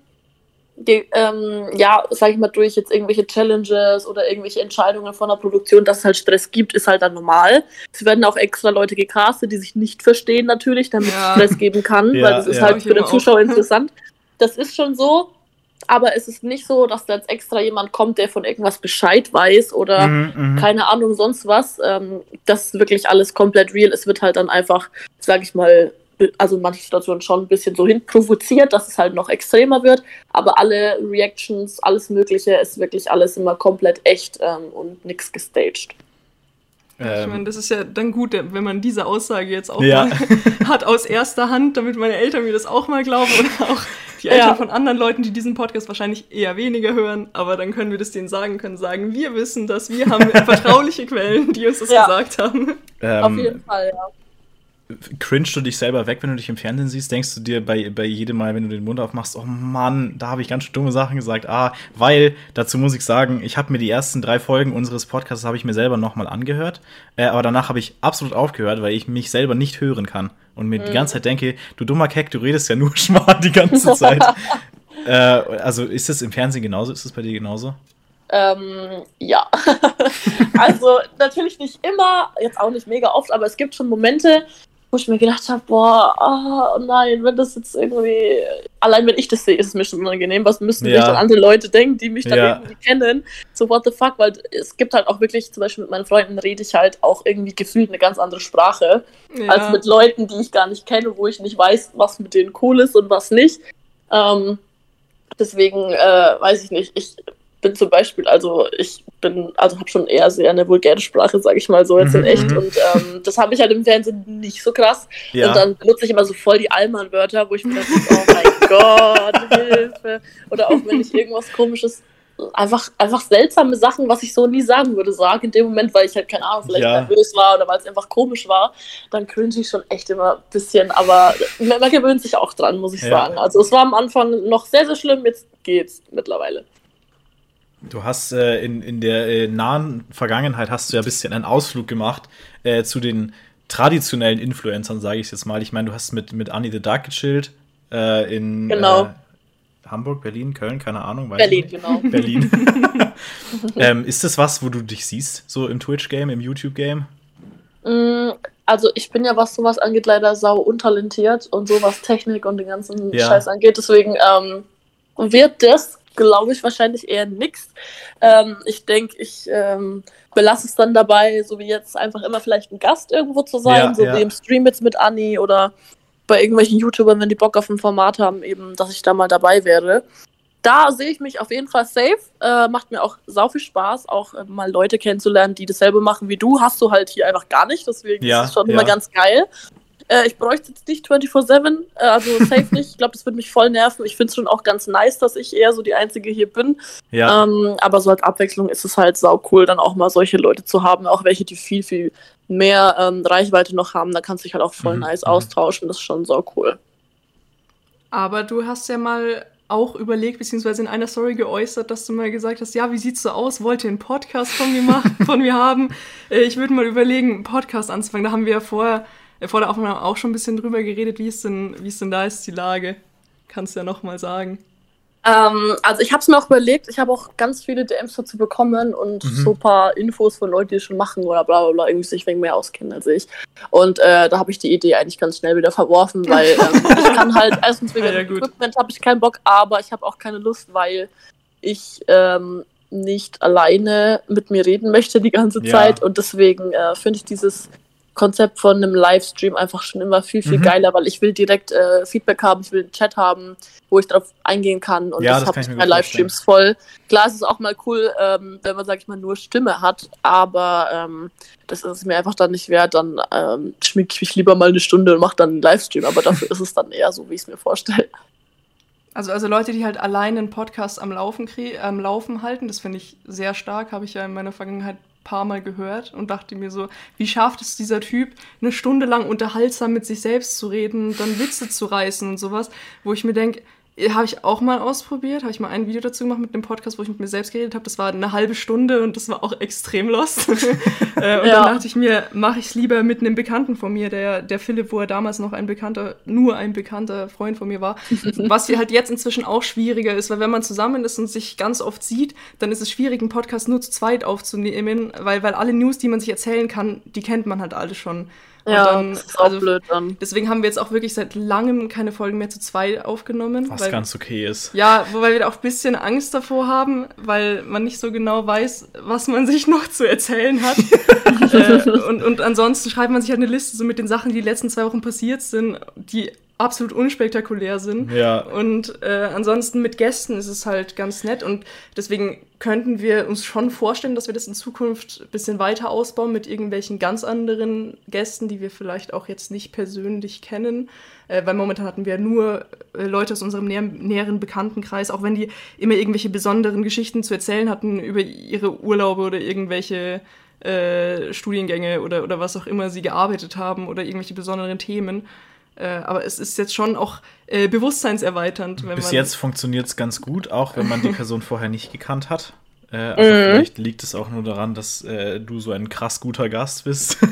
B: ähm, ja, sag ich mal, durch jetzt irgendwelche Challenges oder irgendwelche Entscheidungen von der Produktion, dass es halt Stress gibt, ist halt dann normal. Es werden auch extra Leute gecastet, die sich nicht verstehen natürlich, damit es
C: Ja.
B: Stress geben kann,
A: Ja,
B: weil das ist
A: ja.
B: halt für den. Zuschauer interessant. Das ist schon so, aber es ist nicht so, dass da jetzt extra jemand kommt, der von irgendwas Bescheid weiß oder
A: Mhm, mhm.
B: keine Ahnung, sonst was. Ähm, das ist wirklich alles komplett real. Es wird halt dann einfach, sag ich mal, also in manchen Situationen schon ein bisschen so hin provoziert, dass es halt noch extremer wird. Aber alle Reactions, alles Mögliche, ist wirklich alles immer komplett echt ähm, und nichts gestaged.
C: Ich meine,
A: Ähm,
C: das ist ja dann gut, wenn man diese Aussage jetzt auch
A: Ja.
C: mal hat aus erster Hand, damit meine Eltern mir das auch mal glauben oder auch die Eltern
B: Ja.
C: von anderen Leuten, die diesen Podcast wahrscheinlich eher weniger hören, aber dann können wir das denen sagen, können sagen, wir wissen das, wir haben vertrauliche Quellen, die uns das
B: Ja.
C: gesagt haben.
A: ähm,
B: Auf jeden Fall, ja.
A: Cringe du dich selber weg, wenn du dich im Fernsehen siehst? Denkst du dir bei, bei jedem Mal, wenn du den Mund aufmachst, oh Mann, da habe ich ganz schön dumme Sachen gesagt. Ah, weil, dazu muss ich sagen, ich habe mir die ersten drei Folgen unseres Podcasts habe ich mir selber nochmal angehört. Äh, aber danach habe ich absolut aufgehört, weil ich mich selber nicht hören kann. Und mir die ganze Zeit denke, du dummer Keck, du redest ja nur Schmarrn die ganze Zeit. äh, also ist das im Fernsehen genauso? Ist das bei dir genauso?
B: Ähm, ja. also natürlich nicht immer, jetzt auch nicht mega oft, aber es gibt schon Momente, wo ich mir gedacht habe, boah, ah, oh nein, wenn das jetzt irgendwie, allein wenn ich das sehe, ist es mir schon unangenehm. Was müssen
A: Ja.
B: sich dann andere Leute denken, die mich dann
A: Ja.
B: irgendwie kennen? So, what the fuck? Weil es gibt halt auch wirklich, zum Beispiel mit meinen Freunden rede ich halt auch irgendwie gefühlt eine ganz andere Sprache, als mit Leuten, die ich gar nicht kenne, wo ich nicht weiß, was mit denen cool ist und was nicht. Ähm, deswegen äh, weiß ich nicht. Ich bin zum Beispiel, also ich bin, also habe schon eher sehr eine vulgäre Sprache, sage ich mal so jetzt in
A: Mhm,
B: echt.
A: mhm.
B: Und ähm, das habe ich halt im Fernsehen nicht so krass.
A: Ja.
B: Und dann benutze ich immer so voll die Allmann-Wörter, wo ich mir denke, oh mein Gott, Hilfe. Oder auch wenn ich irgendwas komisches, einfach, einfach seltsame Sachen, was ich so nie sagen würde, sage in dem Moment, weil ich halt, keine Ahnung, vielleicht
A: Ja.
B: nervös war oder weil es einfach komisch war, dann cringe ich schon echt immer ein bisschen. Aber man, man gewöhnt sich auch dran, muss ich
A: Ja.
B: sagen. Also es war am Anfang noch sehr, sehr schlimm, jetzt geht's mittlerweile.
A: Du hast äh, in, in der äh, nahen Vergangenheit hast du ja ein bisschen einen Ausflug gemacht äh, zu den traditionellen Influencern, sage ich jetzt mal. Ich meine, du hast mit, mit Annie the Dark gechillt äh, in
B: Genau.
A: äh, Hamburg, Berlin, Köln, keine Ahnung.
B: Berlin, genau.
A: Berlin. ähm, ist das was, wo du dich siehst, so im Twitch-Game, im YouTube-Game?
B: Mm, Also ich bin ja, was sowas angeht, leider sau untalentiert und so was Technik und den ganzen
A: Ja.
B: Scheiß angeht. Deswegen ähm, wird das, glaube ich, wahrscheinlich eher nix. Ähm, ich denke, ich ähm, belasse es dann dabei, so wie jetzt einfach immer vielleicht ein Gast irgendwo zu sein,
A: Ja,
B: so
A: ja.
B: wie im Stream jetzt mit Anni oder bei irgendwelchen YouTubern, wenn die Bock auf ein Format haben, eben, dass ich da mal dabei wäre. da sehe ich mich auf jeden Fall safe. Äh, macht mir auch sau viel Spaß, auch äh, mal Leute kennenzulernen, die dasselbe machen wie du. Hast du halt hier einfach gar nicht, deswegen
A: Ja,
B: ist es schon immer ganz geil. Äh, ich bräuchte jetzt nicht 24-7, äh, also safe nicht. Ich glaube, das würde mich voll nerven. Ich finde es schon auch ganz nice, dass ich eher so die Einzige hier bin.
A: Ja,
B: Ähm, aber so als Abwechslung ist es halt sau cool, dann auch mal solche Leute zu haben, auch welche, die viel, viel mehr ähm, Reichweite noch haben. Da kannst du dich halt auch voll
A: Mhm,
B: nice
A: mhm.
B: austauschen. Das ist schon sau cool.
C: Aber du hast ja mal auch überlegt, beziehungsweise in einer Story geäußert, dass du mal gesagt hast, ja, wie sieht's so aus? Wollt ihr einen Podcast von mir machen, von mir haben? Äh, Ich würde mal überlegen, einen Podcast anzufangen. Da haben wir ja vorher, vor der Aufnahme auch schon ein bisschen drüber geredet. Wie ist denn, wie ist denn da jetzt die Lage? Kannst du ja noch mal sagen.
B: Ähm, also ich habe es mir auch überlegt, ich habe auch ganz viele DMs dazu bekommen und
A: Mhm.
B: so ein paar Infos von Leuten, die es schon machen oder bla bla bla, irgendwie sich wegen mehr auskennen als ich. Und äh, da habe ich die Idee eigentlich ganz schnell wieder verworfen, weil ähm, ich kann halt, erstens wegen
C: ja,
B: dem
C: gut.
B: Equipment habe ich keinen Bock, aber ich habe auch keine Lust, weil ich ähm, nicht alleine mit mir reden möchte die ganze
A: Ja.
B: Zeit und deswegen äh, finde ich dieses Konzept von einem Livestream einfach schon immer viel, viel
A: Mhm.
B: geiler, weil ich will direkt äh, Feedback haben, ich will einen Chat haben, wo ich drauf eingehen kann und
A: Ja,
B: das,
A: das
B: habe ich bei Livestreams voll. Klar, es ist auch mal cool, ähm, wenn man, sag ich mal, nur Stimme hat, aber ähm, das ist es mir einfach dann nicht wert, dann ähm, schminke ich mich lieber mal eine Stunde und mache dann einen Livestream, aber dafür ist es dann eher so, wie ich es mir vorstelle.
C: Also, also Leute, die halt alleine einen Podcast am Laufen, krie- am Laufen halten, das finde ich sehr stark, habe ich ja in meiner Vergangenheit paar Mal gehört und dachte mir so, wie schafft es dieser Typ, eine Stunde lang unterhaltsam mit sich selbst zu reden, dann Witze zu reißen und sowas, wo ich mir denke, habe ich auch mal ausprobiert, habe ich mal ein Video dazu gemacht mit dem Podcast, wo ich mit mir selbst geredet habe. Das war eine halbe Stunde und das war auch extrem lost. äh, und
B: Ja.
C: dann dachte ich mir, mache ich es lieber mit einem Bekannten von mir, der, der Philipp, wo er damals noch ein bekannter, nur ein bekannter Freund von mir war. Was hier halt jetzt inzwischen auch schwieriger ist, weil wenn man zusammen ist und sich ganz oft sieht, dann ist es schwierig, einen Podcast nur zu zweit aufzunehmen, weil, weil alle News, die man sich erzählen kann, die kennt man halt alle schon. Und
B: Ja,
C: dann-
B: das ist auch
C: also-
B: blöd dann.
C: Deswegen haben wir jetzt auch wirklich seit langem keine Folgen mehr zu zweit aufgenommen.
A: was
C: weil,
A: ganz okay ist.
C: ja, wobei wir da auch ein bisschen Angst davor haben, weil man nicht so genau weiß, was man sich noch zu erzählen hat. äh, und, und ansonsten schreibt man sich halt eine Liste so mit den Sachen, die die letzten zwei Wochen passiert sind, die absolut unspektakulär sind.
A: Ja.
C: Und äh, ansonsten mit Gästen ist es halt ganz nett und deswegen könnten wir uns schon vorstellen, dass wir das in Zukunft ein bisschen weiter ausbauen mit irgendwelchen ganz anderen Gästen, die wir vielleicht auch jetzt nicht persönlich kennen. Äh, weil momentan hatten wir nur äh, Leute aus unserem näher näheren Bekanntenkreis, auch wenn die immer irgendwelche besonderen Geschichten zu erzählen hatten über ihre Urlaube oder irgendwelche äh, Studiengänge oder, oder was auch immer sie gearbeitet haben oder irgendwelche besonderen Themen. Äh, aber es ist jetzt schon auch äh, bewusstseinserweiternd, wenn
A: Bis
C: man.
A: jetzt funktioniert es ganz gut, auch wenn man die Person vorher nicht gekannt hat. Äh, aber
B: Mhm.
A: vielleicht liegt es auch nur daran, dass äh, du so ein krass guter Gast bist.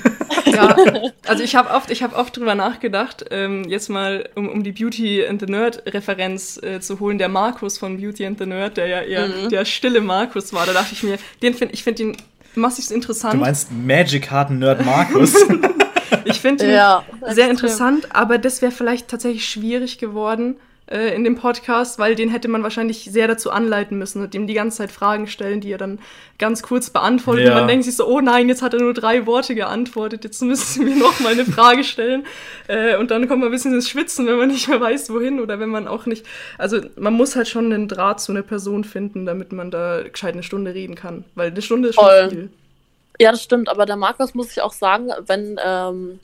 C: Ja, also ich habe oft, ich hab oft drüber nachgedacht, ähm, jetzt mal, um, um die Beauty and the Nerd-Referenz äh, zu holen, der Markus von Beauty and the Nerd, der ja eher
B: Mhm.
C: der stille Markus war, da dachte ich mir, den find, ich finde ihn massig interessant.
A: Du meinst Magic Card Nerd Markus?
C: Ich finde ihn
B: Ja,
C: sehr interessant, aber das wäre vielleicht tatsächlich schwierig geworden äh, in dem Podcast, weil den hätte man wahrscheinlich sehr dazu anleiten müssen und ihm die ganze Zeit Fragen stellen, die er dann ganz kurz beantwortet.
A: Ja.
C: Und man denkt sich so, oh nein, jetzt hat er nur drei Worte geantwortet, jetzt müssen wir noch mal eine Frage stellen. Äh, und dann kommt man ein bisschen ins Schwitzen, wenn man nicht mehr weiß, wohin oder wenn man auch nicht. Also man muss halt schon einen Draht zu einer Person finden, damit man da gescheit eine Stunde reden kann. Weil eine Stunde ist schon
B: Voll.
C: viel.
B: Ja, das stimmt, aber der Markus muss ich auch sagen, wenn, ähm,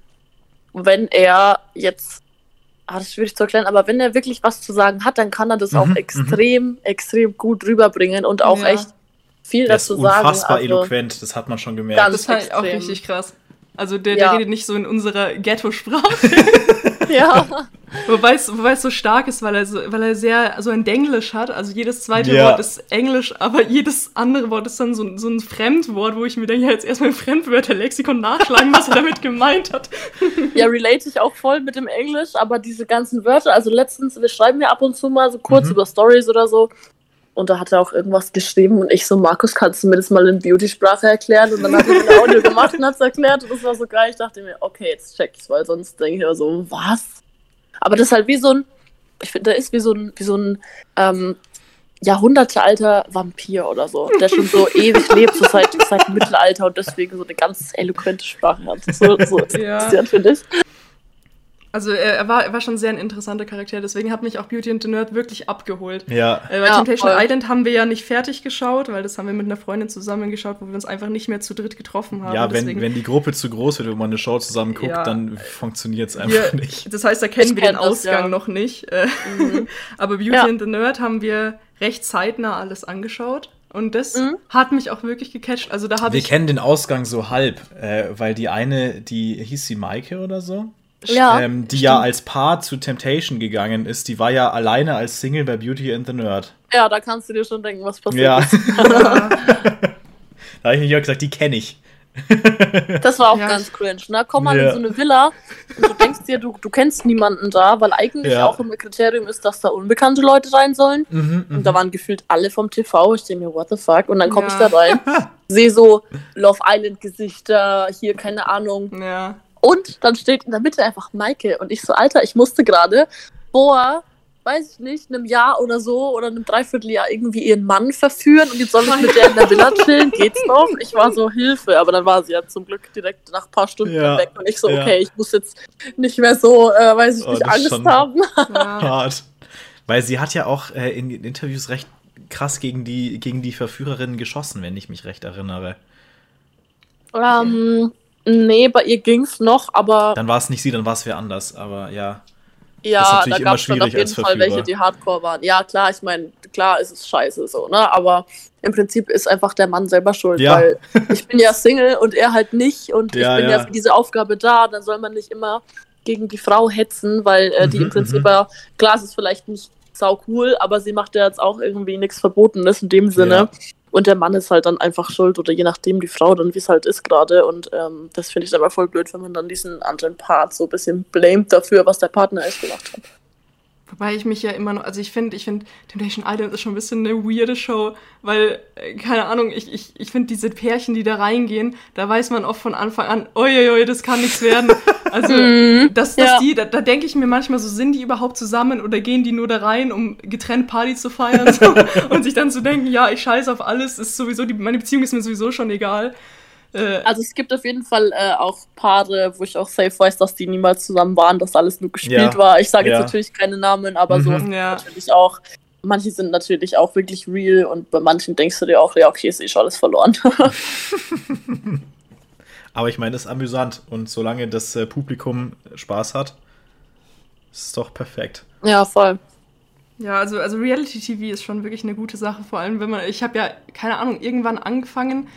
B: wenn er jetzt, ah, das ist schwierig zu erklären, aber wenn er wirklich was zu sagen hat, dann kann er das
A: Mhm,
B: auch
A: mhm.
B: extrem, extrem gut rüberbringen und auch
C: Ja.
B: echt viel
A: Der ist
B: dazu sagen.
A: unfassbar
B: Also,
A: eloquent, das hat man schon gemerkt.
B: Ganz
C: Das fand ich auch
B: extrem.
C: richtig krass. Also der,
B: Ja.
C: der redet nicht so in unserer Ghetto-Sprache.
B: ja,
C: Wobei es, wobei es so stark ist, weil er, so, weil er sehr so ein Denglisch hat. Also jedes zweite
A: Ja.
C: Wort ist Englisch, aber jedes andere Wort ist dann so, ein- so ein Fremdwort, wo ich mir denke, ja, jetzt erstmal im Fremdwörterlexikon nachschlagen, was er damit gemeint hat.
B: ja, relate ich auch voll mit dem Englisch, aber diese ganzen Wörter, also letztens, wir schreiben ja ab und zu mal so kurz
A: Mhm.
B: über Stories oder so. Und da hat er auch irgendwas geschrieben und ich so, Markus, kannst du mir das mal in Beauty-Sprache erklären? Und dann hat er ein Audio gemacht und hat es erklärt und das war so geil. Ich dachte mir, okay, jetzt check ich's, weil sonst denke ich mir so, was? Aber das ist halt wie so ein, ich finde, der ist wie so ein, wie so ein ähm, jahrhundertealter Vampir oder so, der schon so ewig lebt, so seit, seit Mittelalter und deswegen so eine ganz eloquente Sprache hat. So, so ist
C: Ja.
B: Christian, finde ich.
C: Also er, er, war, er war schon sehr ein interessanter Charakter, deswegen hat mich auch Beauty and the Nerd wirklich abgeholt.
A: Ja.
C: Äh, bei
B: Ja,
C: Temptation
B: voll.
C: Island haben wir ja nicht fertig geschaut, weil das haben wir mit einer Freundin zusammen geschaut, wo wir uns einfach nicht mehr zu dritt getroffen haben.
A: Ja, wenn,
C: deswegen,
A: wenn die Gruppe zu groß wird, wenn man eine Show zusammen guckt,
C: Ja.
A: dann funktioniert es einfach
C: wir,
A: nicht.
C: Das heißt, da kennen
B: Ich
C: wir den
B: kenn das,
C: Ausgang
B: ja.
C: noch nicht. Äh, Aber Beauty
B: Ja.
C: and the Nerd haben wir recht zeitnah alles angeschaut. Und das
B: Mhm.
C: hat mich auch wirklich gecatcht. Also da habe
A: Wir
C: ich.
A: kennen den Ausgang so halb, äh, weil die eine, die hieß sie Maike oder so,
B: Ja,
A: ähm, die ja als Paar zu Temptation gegangen ist, die war ja alleine als Single bei Beauty and the Nerd.
B: ja, da kannst du dir schon denken, was passiert
A: Ja.
B: ist.
A: da habe ich mir auch gesagt, die kenne ich.
B: Das war auch
C: Ja.
B: ganz cringe. Ne? Komm mal
A: Ja.
B: in so eine Villa und du denkst dir, du, du kennst niemanden da, weil eigentlich
A: Ja.
B: auch immer Kriterium ist, dass da unbekannte Leute rein sollen.
A: Mhm,
B: Und da waren gefühlt alle vom TV. Ich denke mir, what the fuck? Und dann komme ich da rein, sehe so Love Island Gesichter, hier keine Ahnung.
C: Ja.
B: Und dann steht in der Mitte einfach Maike. Und ich so, Alter, ich musste gerade vor, weiß ich nicht, einem Jahr oder so oder einem Dreivierteljahr irgendwie ihren Mann verführen und jetzt soll ich mit der in der Villa chillen. Geht's noch? Ich war so, Hilfe. Aber dann war sie ja zum Glück direkt nach ein paar Stunden
A: Ja.
B: weg. Und ich so,
A: Ja.
B: okay, ich muss jetzt nicht mehr so, äh, weiß ich
A: Oh,
B: nicht, Angst haben.
C: ja.
A: Hart. Weil sie hat ja auch äh, in den Interviews recht krass gegen die, gegen die Verführerinnen geschossen, wenn ich mich recht erinnere.
B: ähm, nee, bei ihr ging's noch, aber
A: Dann war es nicht sie, dann war es wer anders, aber ja.
B: Ja, da gab es dann auf jeden Fall welche, die Hardcore waren. Ja, klar, ich meine, klar ist es scheiße so, ne? Aber im Prinzip ist einfach der Mann selber schuld,
A: Ja.
B: weil ich bin ja Single und er halt nicht und
A: Ja,
B: ich bin ja.
A: ja.
B: für diese Aufgabe da, dann soll man nicht immer gegen die Frau hetzen, weil äh, die
A: Mhm,
B: im Prinzip
A: mhm.
B: ja, klar, es ist vielleicht nicht sau cool, aber sie macht ja jetzt auch irgendwie nichts Verbotenes in dem Sinne. Und der Mann ist halt dann einfach schuld oder je nachdem die Frau dann, wie es halt ist gerade. Und ähm, das finde ich dann aber voll blöd, wenn man dann diesen anderen Part so ein bisschen blamet dafür, was der Partner echt gemacht hat.
C: Wobei ich mich ja immer noch, also ich finde, ich finde, Temptation Island ist schon ein bisschen eine weirde Show, weil, äh, keine Ahnung, ich, ich, ich finde diese Pärchen, die da reingehen, da weiß man oft von Anfang an, uiuiui, das kann nichts werden. Also, dass, dass
B: Ja.
C: die, da, da denke ich mir manchmal so, sind die überhaupt zusammen oder gehen die nur da rein, um getrennt Party zu feiern so, und sich dann zu denken, ja, ich scheiße auf alles, ist sowieso, die, meine Beziehung ist mir sowieso schon egal. Äh,
B: Also es gibt auf jeden Fall äh, auch Paare, wo ich auch safe weiß, dass die niemals zusammen waren, dass alles nur gespielt
A: Ja.
B: war. Ich sage
A: Ja.
B: jetzt natürlich keine Namen, aber
A: Mhm.
B: so
C: Ja.
B: natürlich auch. Manche sind natürlich auch wirklich real und bei manchen denkst du dir auch, ja, okay, ist eh schon alles verloren.
A: Aber ich meine, das ist amüsant und solange das äh, Publikum Spaß hat, ist es doch perfekt.
B: ja, voll.
C: Ja, also, also Reality TV ist schon wirklich eine gute Sache, vor allem wenn man, ich habe ja, keine Ahnung, irgendwann angefangen,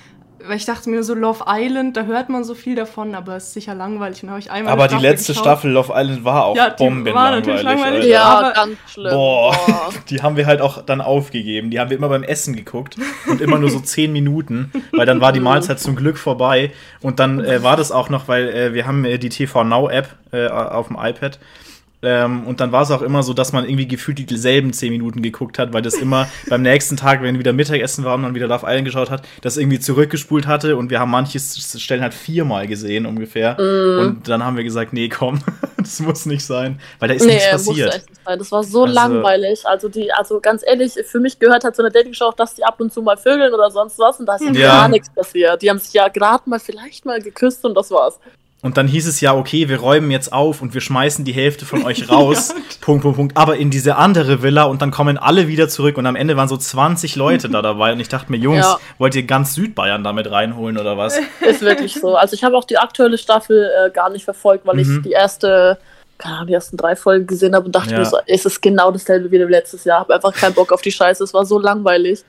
C: weil ich dachte mir so, Love Island, da hört man so viel davon, aber es ist sicher langweilig. Und habe ich einmal
A: Aber die letzte
C: geschaut.
A: Staffel Love Island war auch
C: Ja, die
A: bombenlangweilig.
C: langweilig.
B: Ja,
C: aber-
B: ganz schlimm.
A: Boah,
B: Boah.
A: die haben wir halt auch dann aufgegeben. Die haben wir immer beim Essen geguckt und immer nur so zehn Minuten, weil dann war die Mahlzeit zum Glück vorbei. Und dann äh, war das auch noch, weil äh, wir haben äh, die TV Now App äh, auf dem iPad. Ähm, und dann war es auch immer so, dass man irgendwie gefühlt dieselben zehn Minuten geguckt hat, weil das immer beim nächsten Tag, wenn wieder Mittagessen war und man wieder Love Island geschaut hat, das irgendwie zurückgespult hatte und wir haben manche Stellen halt viermal gesehen ungefähr. Und dann haben wir gesagt, nee, komm, das muss nicht sein, weil da ist nichts
B: musste
A: passiert.
B: echt nicht sein. Das war so
A: Also-
B: langweilig. Also die, also ganz ehrlich, für mich gehört halt so eine Dating-Show auch, dass die ab und zu mal vögeln oder sonst was und da ist ja
A: Ja.
B: gar nichts passiert. Die haben sich ja gerade mal vielleicht mal geküsst und das war's.
A: Und dann hieß es ja, okay, wir räumen jetzt auf und wir schmeißen die Hälfte von euch raus. Punkt, Punkt, Punkt. Aber in diese andere Villa und dann kommen alle wieder zurück. Und am Ende waren so 20 Leute da dabei. Und ich dachte mir, Jungs,
B: Ja.
A: wollt ihr ganz Südbayern damit reinholen oder was?
B: Ist wirklich so. Also ich habe auch die aktuelle Staffel äh, gar nicht verfolgt, weil
A: Mhm.
B: ich die erste, keine Ahnung, die ersten drei Folgen gesehen habe und dachte
A: Ja.
B: mir so, es ist genau dasselbe wie letztes Jahr. Habe einfach keinen Bock auf die Scheiße. Es war so langweilig.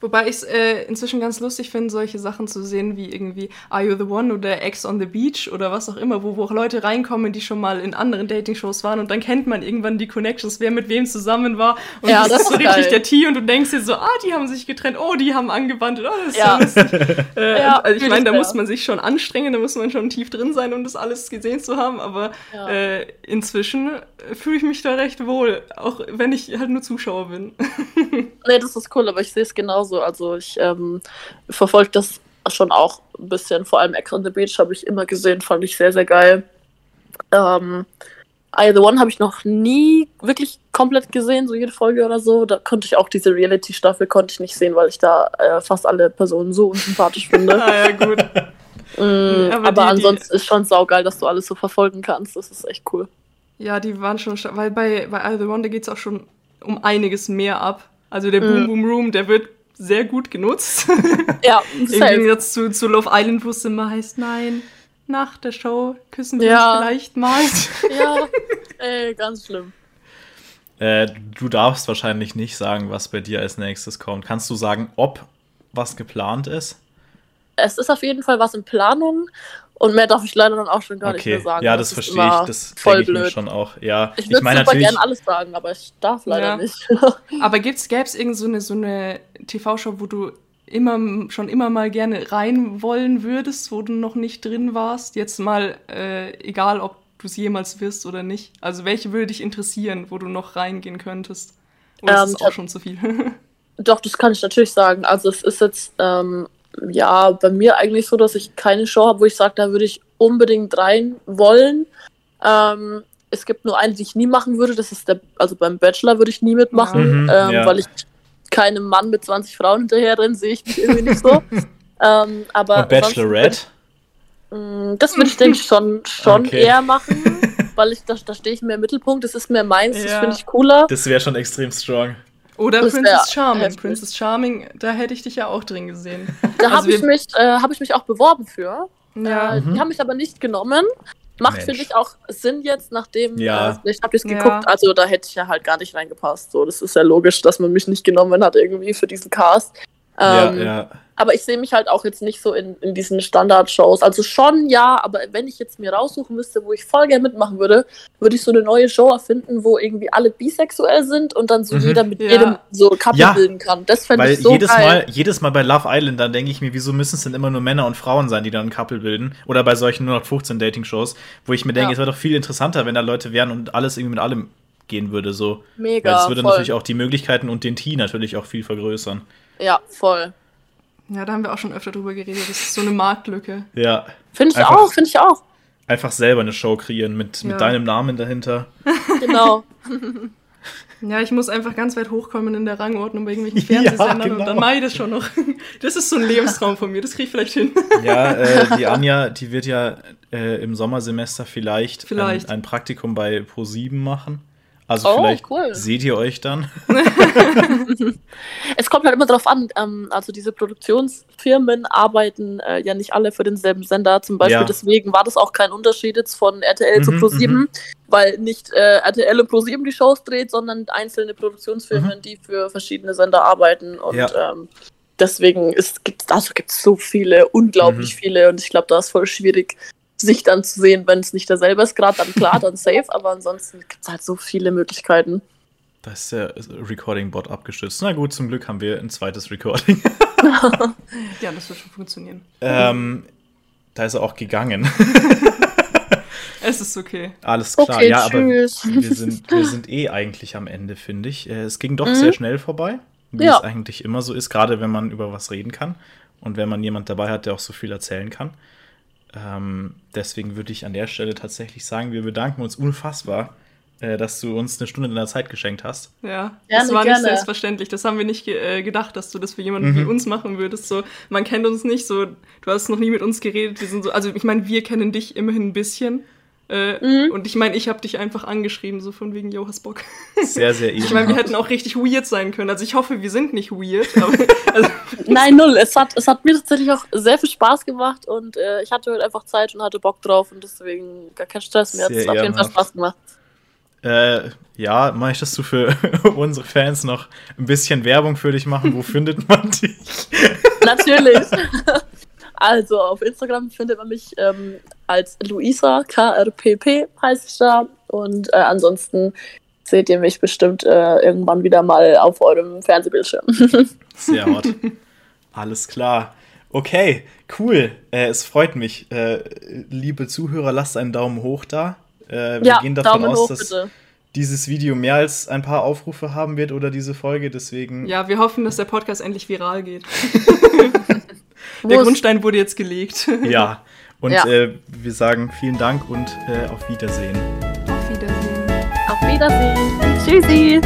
C: Wobei ich es äh, inzwischen ganz lustig finde, solche Sachen zu sehen wie irgendwie Are You the One oder Ex on the Beach oder was auch immer, wo, wo auch Leute reinkommen, die schon mal in anderen Dating-Shows waren und dann kennt man irgendwann die Connections, wer mit wem zusammen war. Und
B: Ja,
C: das,
B: das
C: ist so
B: ist
C: richtig
B: geil.
C: der Tee und du denkst dir so, ah, die haben sich getrennt, oh, die haben angebandelt, oh, das ist
B: Ja.
C: so lustig. äh,
B: Ja,
C: also ich meine, da muss man sich schon anstrengen, da muss man schon tief drin sein, um das alles gesehen zu haben, aber
B: Ja.
C: äh, inzwischen äh, fühle ich mich da recht wohl, auch wenn ich halt nur Zuschauer bin.
B: Nee, das ist cool, aber ich sehe es genauso. Also ich ähm, verfolge das schon auch ein bisschen. Vor allem Ex on the Beach habe ich immer gesehen, fand ich sehr, sehr geil. Ähm, I The One habe ich noch nie wirklich komplett gesehen, so jede Folge oder so. Da konnte ich auch diese Reality-Staffel konnte ich nicht sehen, weil ich da äh, fast alle Personen so unsympathisch finde.
C: ah ja, gut.
B: Mm,
C: Aber
B: aber
C: die- die-
B: ansonsten ist schon saugeil, dass du alles so verfolgen kannst. Das ist echt cool.
C: Ja, die waren schon, weil bei, bei of the Wonder geht es auch schon um einiges mehr ab. Also der Boom
B: Mhm.
C: Boom Room, der wird sehr gut genutzt.
B: Ja,
C: Im. Gegensatz zu, zu Love Island, wo es immer heißt, nein, nach der Show küssen wir
B: Ja.
C: uns vielleicht mal.
B: Ja, ey, ganz schlimm.
A: Äh, du darfst wahrscheinlich nicht sagen, was bei dir als nächstes kommt. Kannst du sagen, ob was geplant ist?
B: Es ist auf jeden Fall was in Planung und mehr darf ich leider dann auch schon gar nicht
A: okay,
B: mehr sagen.
A: ja, das
B: ist
A: verstehe ich. Das
B: voll
A: denke ich mir
B: blöd.
A: schon auch. Ja,
B: Ich würde
A: meine
B: super
A: natürlich.
B: gerne alles sagen, aber ich darf leider
C: Ja.
B: nicht.
C: Aber gibt's, gäbe es irgend so eine, so eine TV-Show, wo du immer, schon immer mal gerne rein wollen würdest, wo du noch nicht drin warst? Jetzt mal, äh, egal ob du es jemals wirst oder nicht. Also welche würde dich interessieren, wo du noch reingehen könntest? Oder
B: Ähm,
C: ist das auch schon zu viel?
B: Doch, das kann ich natürlich sagen. Also es ist jetzt ähm, ja bei mir eigentlich so, dass ich keine Show habe, wo ich sage, da würde ich unbedingt rein wollen. Ähm, es gibt nur eine, die ich nie machen würde. Das ist der, also beim Bachelor würde ich nie mitmachen,
A: Mhm,
B: ähm,
A: ja.
B: weil ich keinem Mann mit 20 Frauen hinterher renne, sehe ich mich irgendwie nicht so. ähm, aber
A: Und Bachelorette?
B: Mm, Das würde ich, denke ich, schon, schon
A: Okay.
B: eher machen, weil ich da, da stehe ich mehr im Mittelpunkt, das ist mehr meins, das
C: Ja.
B: finde ich cooler.
A: Das wäre schon extrem strong.
C: Oder
B: Das
C: Princess Charming.
B: heftig.
C: Princess Charming, da hätte ich dich ja auch drin gesehen.
B: Da
C: Also
B: habe ich, mich, äh, hab ich mich auch beworben für.
C: Ja.
B: Äh,
A: Mhm.
B: Die haben mich aber nicht genommen. Macht,
A: Mensch.
B: finde ich, auch Sinn jetzt, nachdem
A: Ja.
B: äh, ich habe das
C: Ja.
B: geguckt. Also da hätte ich ja halt gar nicht reingepasst. So, das ist ja logisch, dass man mich nicht genommen hat irgendwie für diesen Cast. Ähm,
A: ja, ja.
B: Aber ich sehe mich halt auch jetzt nicht so in, in diesen Standard-Shows. Also schon ja, aber wenn ich jetzt mir raussuchen müsste, wo ich voll gerne mitmachen würde, würde ich so eine neue Show erfinden, wo irgendwie alle bisexuell sind und dann so
A: Mhm.
B: jeder mit
C: Ja.
B: jedem so Couple
A: Ja.
B: bilden kann. Das fände ich so
A: jedes
B: geil.
A: Mal, jedes Mal bei Love Island, dann denke ich mir, wieso müssen es denn immer nur Männer und Frauen sein, die dann ein Couple bilden? Oder bei solchen nur noch 15 Dating-Shows, wo ich mir denke,
B: Ja.
A: es wäre doch viel interessanter, wenn da Leute wären und alles irgendwie mit allem gehen würde. So.
B: Mega.
A: Weil es würde
B: voll.
A: natürlich auch die Möglichkeiten und den Tee natürlich auch viel vergrößern.
B: Ja, voll.
C: ja, da haben wir auch schon öfter drüber geredet. Das ist so eine Marktlücke.
A: Ja.
B: Finde ich
A: Einfach-
B: auch, finde ich auch.
A: Einfach selber eine Show kreieren mit,
C: Ja.
A: mit deinem Namen dahinter.
B: Genau.
C: Ja, ich muss einfach ganz weit hochkommen in der Rangordnung bei irgendwelchen
A: Ja,
C: Fernsehsendern und
A: genau.
C: dann mache ich das schon noch. Das ist so ein Lebenstraum von mir, das kriege ich vielleicht hin.
A: Ja, äh, die Anja, die wird ja äh, im Sommersemester vielleicht,
C: Vielleicht.
A: Ein, ein Praktikum bei Pro7 machen. Also
B: Oh,
A: vielleicht
B: cool.
A: seht ihr euch dann.
B: Es kommt halt immer drauf an, ähm, also diese Produktionsfirmen arbeiten äh, ja nicht alle für denselben Sender. Zum Beispiel
A: Ja.
B: deswegen war das auch kein Unterschied jetzt von RTL zu
A: Mhm,
B: Pro7,
A: mhm.
B: weil nicht äh, RTL und Pro7 die Shows dreht, sondern einzelne Produktionsfirmen, die für verschiedene Sender arbeiten. Und
A: Mhm. Ja.
B: ähm, deswegen ist, gibt's, also gibt's so viele, unglaublich
A: Mhm.
B: viele. Und ich glaube, da ist voll schwierig, sich dann zu sehen, wenn es nicht derselbe ist. Gerade dann klar, dann safe, aber ansonsten gibt's halt so viele Möglichkeiten.
A: Da ist der Recording-Bot abgestürzt. Na gut, zum Glück haben wir ein zweites Recording.
C: Ja, das wird schon funktionieren.
A: ähm, da ist er auch gegangen.
C: Es ist okay.
A: Alles klar,
B: Okay,
A: ja, aber
B: tschüss.
A: wir sind, wir sind eh eigentlich am Ende, finde ich. Äh, Es ging doch
B: Mhm.
A: sehr schnell vorbei, wie
B: Ja.
A: es eigentlich immer so ist, gerade wenn man über was reden kann und wenn man jemand dabei hat, der auch so viel erzählen kann. Ähm, deswegen würde ich an der Stelle tatsächlich sagen, wir bedanken uns unfassbar, äh, dass du uns eine Stunde deiner Zeit geschenkt hast.
C: Ja,
B: Gerne,
C: das war nicht
B: gerne.
C: selbstverständlich. Das haben wir nicht ge äh, gedacht, dass du das für jemanden
A: Mhm.
C: wie uns machen würdest. So, man kennt uns nicht, so, du hast noch nie mit uns geredet. Wir sind so, also ich meine, wir kennen dich immerhin ein bisschen. Äh,
B: Mhm.
C: Und ich meine, ich habe dich einfach angeschrieben, so von wegen, yo, hast Bock.
A: Sehr, sehr
C: Ich meine, wir hätten auch richtig weird sein können. Also ich hoffe, wir sind nicht weird. Aber, also,
B: Nein, null. Es hat, es hat mir tatsächlich auch sehr viel Spaß gemacht und äh, ich hatte heute einfach Zeit und hatte Bock drauf und deswegen gar kein Stress. Hat es
A: Sehr
B: auf jeden Fall. Spaß gemacht.
A: Äh, ja, möchtest du für unsere Fans noch ein bisschen Werbung für dich machen? Wo findet man dich?
B: Natürlich. Also auf Instagram findet man mich ähm, als Luisa, KRPP heiße ich da. Und äh, ansonsten seht ihr mich bestimmt äh, irgendwann wieder mal auf eurem Fernsehbildschirm.
A: Sehr hot. Alles klar. Okay, cool. Äh, es freut mich. Äh, liebe Zuhörer, lasst einen Daumen hoch da. Äh, wir
B: ja,
A: gehen davon
B: Daumen
A: aus,
B: hoch
A: dass
B: bitte.
A: dieses Video mehr als ein paar Aufrufe haben wird oder diese Folge. Deswegen
C: ja, wir hoffen, dass der Podcast endlich viral geht. Der. Grundstein wurde jetzt gelegt.
A: ja. Und
B: Ja.
A: Äh, wir sagen vielen Dank und äh, auf Wiedersehen.
C: Auf Wiedersehen.
B: Auf Wiedersehen. Tschüssi.